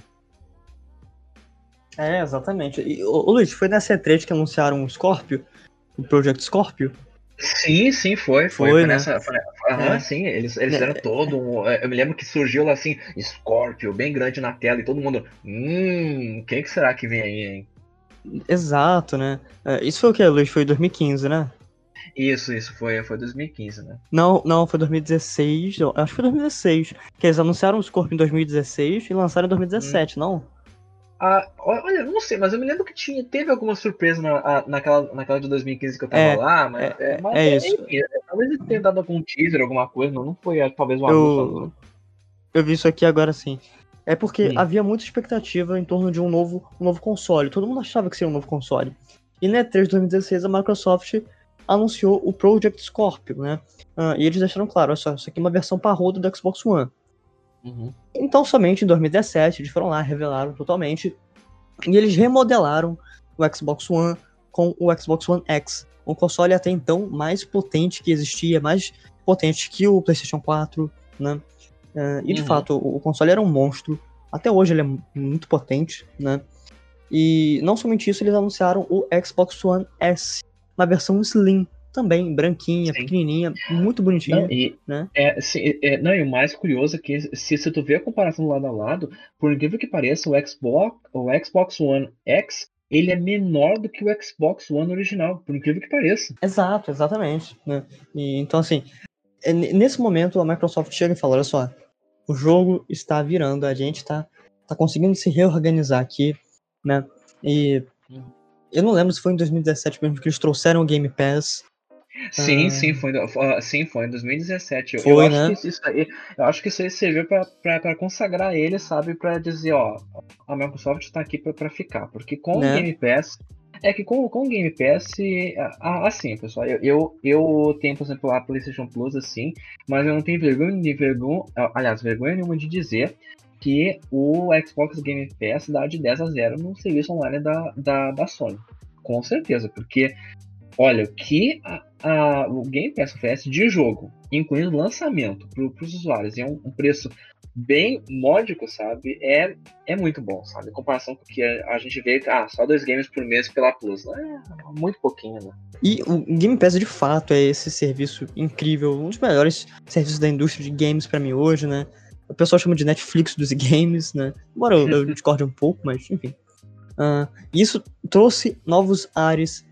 É, exatamente. E, ô, Luiz, foi nessa E3 que anunciaram o Scorpio? O Project Scorpio? Sim, sim, foi. Foi, foi, né? Nessa, foi, aham, é. sim, eles, eles fizeram é. todo um, é, Eu me lembro que surgiu lá assim, Scorpio, bem grande na tela, e todo mundo. Hum, quem que será que vem aí, hein? Exato, né? É, isso foi o que, Luiz? Foi 2015, né? Isso, isso, foi, foi 2015, né? Não, não, foi 2016. Acho que foi 2016. Que eles anunciaram o Scorpio em 2016 e lançaram em 2017, hum. não? Ah, olha, não sei, mas eu me lembro que tinha, teve alguma surpresa na, naquela, naquela de 2015 que eu tava é, lá, mas, é, é, mas é, é isso. talvez ele tenha dado algum teaser, alguma coisa, não, não foi talvez um eu, eu vi isso aqui agora sim. É porque hum. havia muita expectativa em torno de um novo, um novo console. Todo mundo achava que seria um novo console. E na E3 de 2016 a Microsoft anunciou o Project Scorpio, né? Uh, e eles deixaram claro, olha só, isso aqui é uma versão parruda do Xbox One. Uhum. Então, somente em 2017, eles foram lá, revelaram totalmente. E eles remodelaram o Xbox One com o Xbox One X. Um console até então mais potente que existia, mais potente que o PlayStation 4, né? Uh, e de uhum. fato, o console era um monstro. Até hoje ele é muito potente, né? E não somente isso, eles anunciaram o Xbox One S, uma versão Slim, também branquinha, Sim. pequenininha, muito bonitinha. Não, e, né? é, é, não, e o mais curioso é que se, se tu vê a comparação lado a lado, por incrível que pareça, o Xbox, o Xbox One X ele é menor do que o Xbox One original, por incrível que pareça. Exato, exatamente. Né? E, então, assim, é, nesse momento a Microsoft chega e fala: olha só, o jogo está virando, a gente está tá conseguindo se reorganizar aqui, né? E eu não lembro se foi em 2017 mesmo que eles trouxeram o Game Pass Sim, ah. sim, foi, sim, foi em 2017. Foi, eu, eu né? acho que isso aí, eu acho que isso aí serviu para consagrar ele, sabe, para dizer, ó, a Microsoft está aqui para ficar, porque com né? o Game Pass é que com, com o Game Pass, assim, pessoal, eu, eu, eu tenho, por exemplo, a PlayStation Plus, assim, mas eu não tenho vergonha de vergonha, aliás, vergonha nenhuma de dizer que o Xbox Game Pass dá de 10 a 0 no serviço online da, da, da Sony. Com certeza, porque Olha, o que a, a, o Game Pass oferece de jogo, incluindo lançamento para os usuários, em um, um, preço bem módico, sabe? É, é muito bom, sabe? Em comparação com o que a, a gente vê, ah, só dois games por mês pela Plus. É muito pouquinho, né? E o Game Pass, de fato, é esse serviço incrível, um dos melhores serviços da indústria de games para mim hoje, né? O pessoal chama de Netflix dos games, né? Embora eu, eu discorde um pouco, mas enfim. Uh, isso trouxe novos ares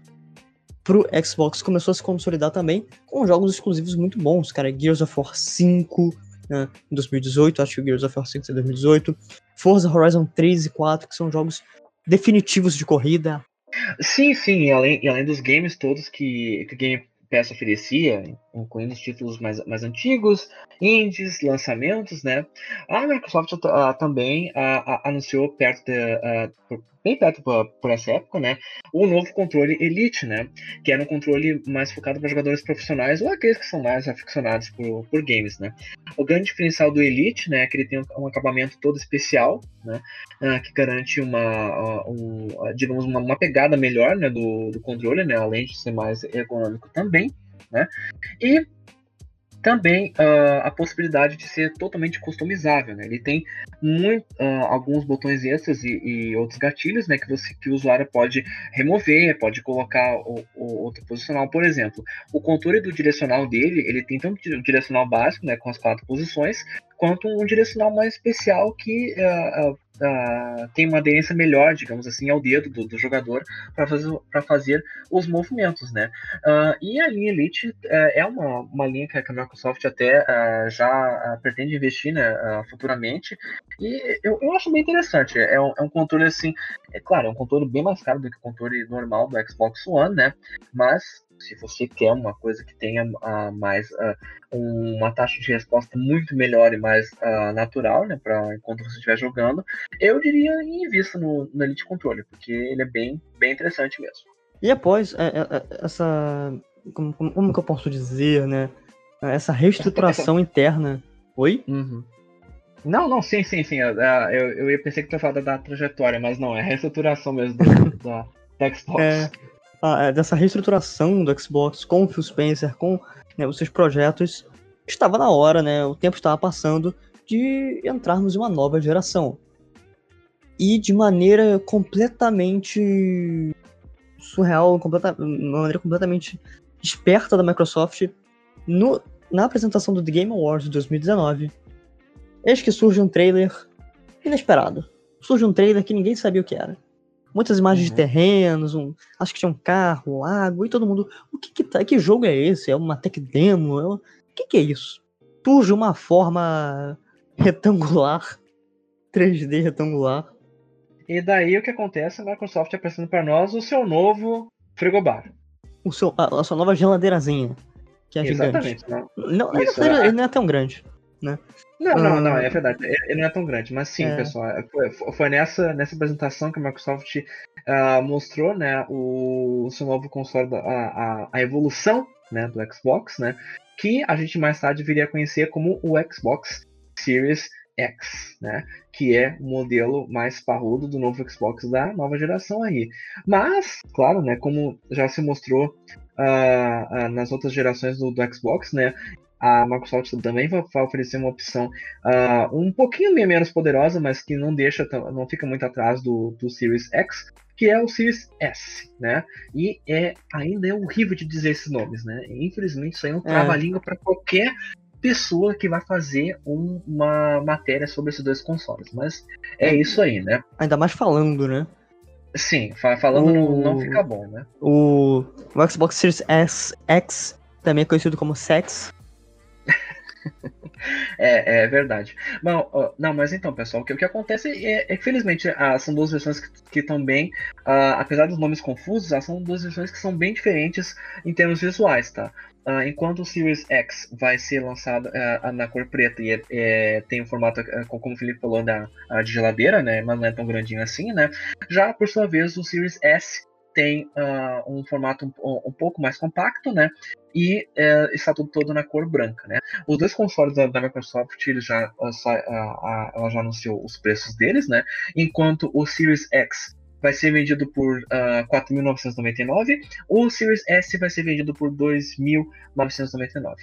pro Xbox começou a se consolidar também com jogos exclusivos muito bons, cara. Gears of War 5 né, em 2018, acho que o Gears of War 5 é 2018. Forza Horizon 3 e 4, que são jogos definitivos de corrida. Sim, sim, e além, e além dos games todos que, que o Game Pass oferecia, incluindo os títulos mais, mais antigos, indies, lançamentos, né? A Microsoft uh, também uh, anunciou perto de, uh, bem perto por, por, essa época, né? O novo controle Elite, né? Que era um controle mais focado para jogadores profissionais ou aqueles que são mais aficionados por, por games, né? O grande diferencial do Elite, né? É que ele tem um, acabamento todo especial, né? que garante uma, um, digamos, uma, uma, pegada melhor, né? Do, do controle, né? Além de ser mais ergonômico também, né? E também uh, a possibilidade de ser totalmente customizável. Né? Ele tem muito, uh, alguns botões extras e, e, outros gatilhos né, que, você, que o usuário pode remover, pode colocar o, o, outro posicional. Por exemplo, o controle do direcional dele, ele tem tanto o direcional básico, né, com as quatro posições, quanto um direcional mais especial que uh, uh, tem uma aderência melhor, digamos assim, ao dedo do, do jogador para fazer, fazer os movimentos, né? Uh, e a linha Elite uh, é uma, uma linha que a Microsoft até já pretende investir né, futuramente, e eu, eu acho bem interessante. É um, é um controle assim, é claro, é um controle bem mais caro do que o controle normal do Xbox One, né? Mas se você quer uma coisa que tenha uh, mais uh, uma taxa de resposta muito melhor e mais uh, natural, né, para enquanto você estiver jogando, eu diria invista no, no Elite Controle, porque ele é bem, bem interessante mesmo. E após é, é, é, essa, como, como, como que eu posso dizer, né, essa reestruturação interna, oi? Uhum. Não, não, sim, sim, sim. Eu, eu, eu pensei que tu ia falar da, da trajetória, mas não, é a reestruturação mesmo da, da Xbox. É, dessa reestruturação do Xbox com o Phil Spencer, com né, os seus projetos, estava na hora, né? O tempo estava passando de entrarmos em uma nova geração. E de maneira completamente surreal, completa, uma maneira completamente esperta da Microsoft, no, na apresentação do The Game Awards de 2019, eis que surge um trailer inesperado. Surge um trailer que ninguém sabia o que era muitas imagens uhum. de terrenos, um, acho que tinha um carro, lago, e todo mundo, o que que, tá, que jogo é esse? É uma tech demo? É uma, o que que é isso? Surge uma forma retangular, 3D retangular. E daí o que acontece? A Microsoft apresentando para nós o seu novo frigobar. O seu, a, a sua nova geladeirazinha, que é Exatamente, gigante. Não, não, Isso, é, é, não é tão grande né? Não, não, não, é verdade. Ele não é tão grande, mas sim, é. pessoal. É, foi, foi, nessa, nessa apresentação que a Microsoft uh, mostrou, né, o, o seu novo console, a, a, a, evolução, né, do Xbox, né, que a gente mais tarde viria a conhecer como o Xbox Series X, né, que é o modelo mais parrudo do novo Xbox da nova geração aí. Mas, claro, né, como já se mostrou uh, uh, nas outras gerações do, do Xbox, né, a Microsoft também vai, oferecer uma opção uh, um pouquinho menos poderosa, mas que não deixa, não fica muito atrás do, do Series X, que é o Series S, né? E é ainda é horrível de dizer esses nomes, né? Infelizmente isso aí é um é. trava-língua para qualquer pessoa que vai fazer um, uma matéria sobre esses dois consoles. Mas é, é isso aí, né? Ainda mais falando, né? Sim, falando o... não, não fica bom, né? O, o Xbox Series S X, também conhecido como Sex, é, é verdade. Não, não, mas então, pessoal, o que, o que acontece é, é que, felizmente, ah, são duas versões que bem, ah, apesar dos nomes confusos, ah, são duas versões que são bem diferentes em termos visuais, tá? Uh, enquanto o Series X vai ser lançado uh, na cor preta e é, é, tem um formato, uh, como o Felipe falou, da, de geladeira, né? Mas não é tão grandinho assim, né? Já por sua vez, o Series S tem uh, um formato um, um, pouco mais compacto, né? E uh, está tudo todo na cor branca, né? Os dois consoles da, da Microsoft, ele já, uh, ela já anunciou os preços deles, né? Enquanto o Series X vai ser vendido por uh, 4.999, o Series S vai ser vendido por 2.999.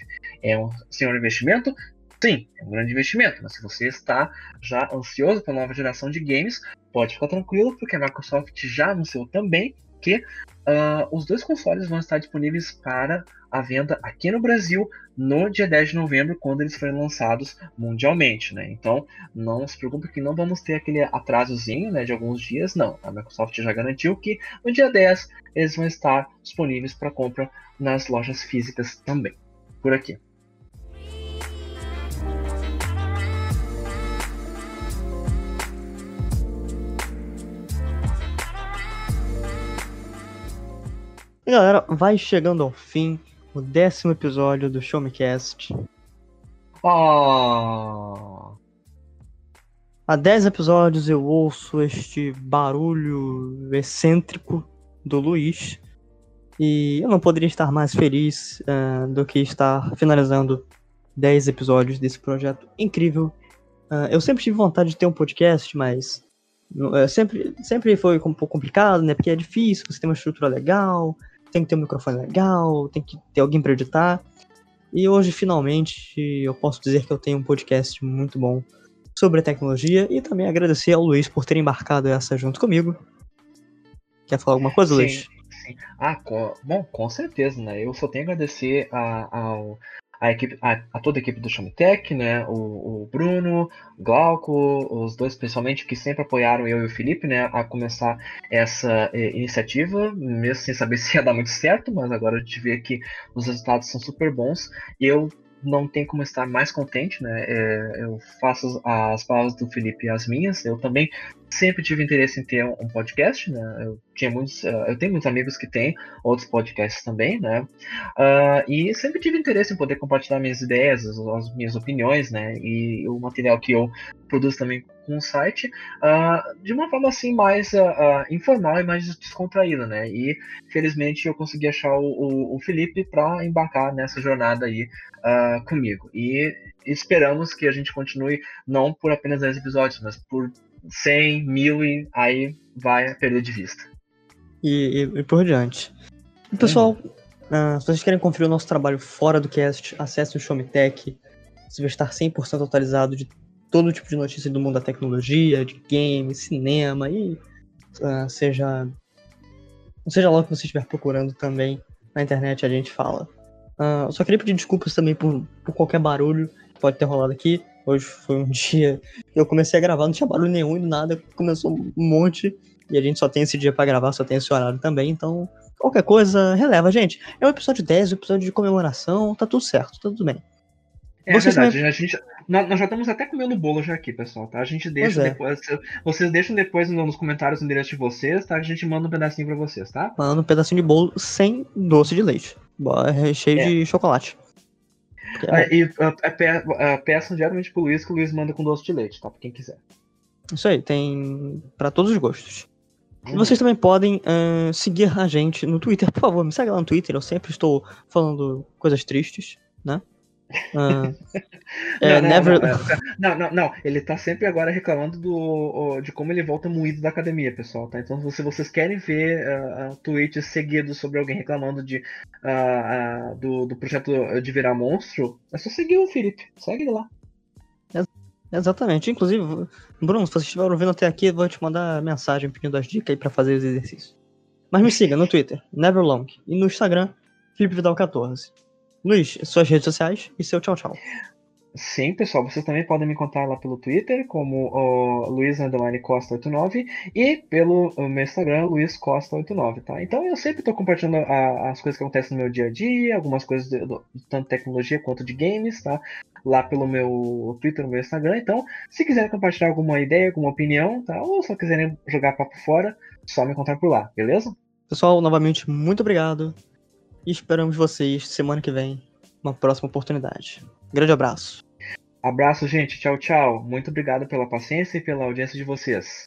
É um senhor investimento? Sim, é um grande investimento, mas se você está já ansioso pela nova geração de games, pode ficar tranquilo, porque a Microsoft já anunciou também que uh, os dois consoles vão estar disponíveis para a venda aqui no Brasil no dia 10 de novembro, quando eles forem lançados mundialmente, né? Então, não se preocupe que não vamos ter aquele atrasozinho, né, de alguns dias, não. A Microsoft já garantiu que no dia 10 eles vão estar disponíveis para compra nas lojas físicas também, por aqui. E galera, vai chegando ao fim o décimo episódio do Show Me Cast. Oh. Há dez episódios eu ouço este barulho excêntrico do Luiz. E eu não poderia estar mais feliz uh, do que estar finalizando 10 episódios desse projeto incrível. Uh, eu sempre tive vontade de ter um podcast, mas uh, sempre, sempre foi um pouco complicado, né? Porque é difícil, você tem uma estrutura legal, tem que ter um microfone legal, tem que ter alguém para editar. E hoje, finalmente, eu posso dizer que eu tenho um podcast muito bom sobre tecnologia e também agradecer ao Luiz por ter embarcado essa junto comigo. Quer falar alguma coisa, sim, Luiz? Sim. Ah, com, bom, com certeza, né? Eu só tenho a agradecer a, ao, a, equipe, a, a toda a equipe do Chomitech, né? O, o, Bruno, Glauco, os dois principalmente que sempre apoiaram eu e o Felipe, né? A começar essa eh, iniciativa, mesmo sem saber se ia dar muito certo, mas agora a gente vê que os resultados são super bons. E eu não tem como estar mais contente, né? É, eu faço as palavras do Felipe e as minhas. Eu também sempre tive interesse em ter um podcast, né? Eu tinha muitos, uh, eu tenho muitos amigos que têm outros podcasts também, né? Uh, e sempre tive interesse em poder compartilhar minhas ideias, as, as, minhas opiniões, né? E o material que eu produzo também com o site, uh, de uma forma assim mais informal e mais descontraída, né? E felizmente eu consegui achar o, o, o Felipe para embarcar nessa jornada aí comigo. E esperamos que a gente continue não por apenas 10 episódios, mas por 100, mil e aí vai perder de vista. E, e, e por diante. E, pessoal, uh, se vocês querem conferir o nosso trabalho fora do cast, acesse o Showmetech. Você vai estar 100% atualizado de todo tipo de notícia do mundo da tecnologia, de games, cinema e uh, seja seja lá o que você estiver procurando também na internet a gente fala. Uh, só queria pedir desculpas também por, por qualquer barulho que pode ter rolado aqui. Hoje foi um dia eu comecei a gravar, não tinha barulho nenhum e do nada começou um monte. E a gente só tem esse dia para gravar, só tem esse horário também, então qualquer coisa releva, gente. É um episódio 10, um episódio de comemoração, tá tudo certo, tá tudo bem. É vocês verdade, a gente, nós, já estamos até comendo bolo já aqui, pessoal, tá? A gente deixa é. depois, vocês deixam depois nos comentários o endereço de vocês, tá? A gente manda um pedacinho para vocês, tá? Manda um pedacinho de bolo sem doce de leite, recheio é. de chocolate. É, e uh, peçam diretamente pro Luiz, que o Luiz manda com doce de leite, tá? Pra quem quiser. Isso aí, tem para todos os gostos. Uhum. E vocês também podem uh, seguir a gente no Twitter, por favor, me segue lá no Twitter, eu sempre estou falando coisas tristes, né? Uh, é, não, never... não, não, não, ele tá sempre agora reclamando do, de como ele volta moído da academia, pessoal, tá? Então, se vocês querem ver uh, tweets seguidos sobre alguém reclamando de, uh, uh, do, do projeto de virar monstro, é só seguir o Felipe, segue ele lá. Exatamente, inclusive, Bruno, se você estiver ouvindo até aqui, vou te mandar mensagem pedindo as dicas aí pra fazer os exercícios. Mas me siga no Twitter, Neverlong, e no Instagram, Felipe Vidal 14. Luiz, suas redes sociais e seu tchau tchau. Sim, pessoal, vocês também podem me encontrar lá pelo Twitter, como o Luiz Costa 89 e pelo meu Instagram, Luiz Costa 89, tá? Então eu sempre estou compartilhando a, as coisas que acontecem no meu dia a dia, algumas coisas de, tanto de tecnologia quanto de games, tá? Lá pelo meu Twitter, no meu Instagram. Então, se quiserem compartilhar alguma ideia, alguma opinião, tá? Ou só quiserem jogar papo fora, só me encontrar por lá, beleza? Pessoal, novamente, muito obrigado. E esperamos vocês semana que vem, uma próxima oportunidade. Grande abraço. Abraço, gente. Tchau, tchau. Muito obrigado pela paciência e pela audiência de vocês.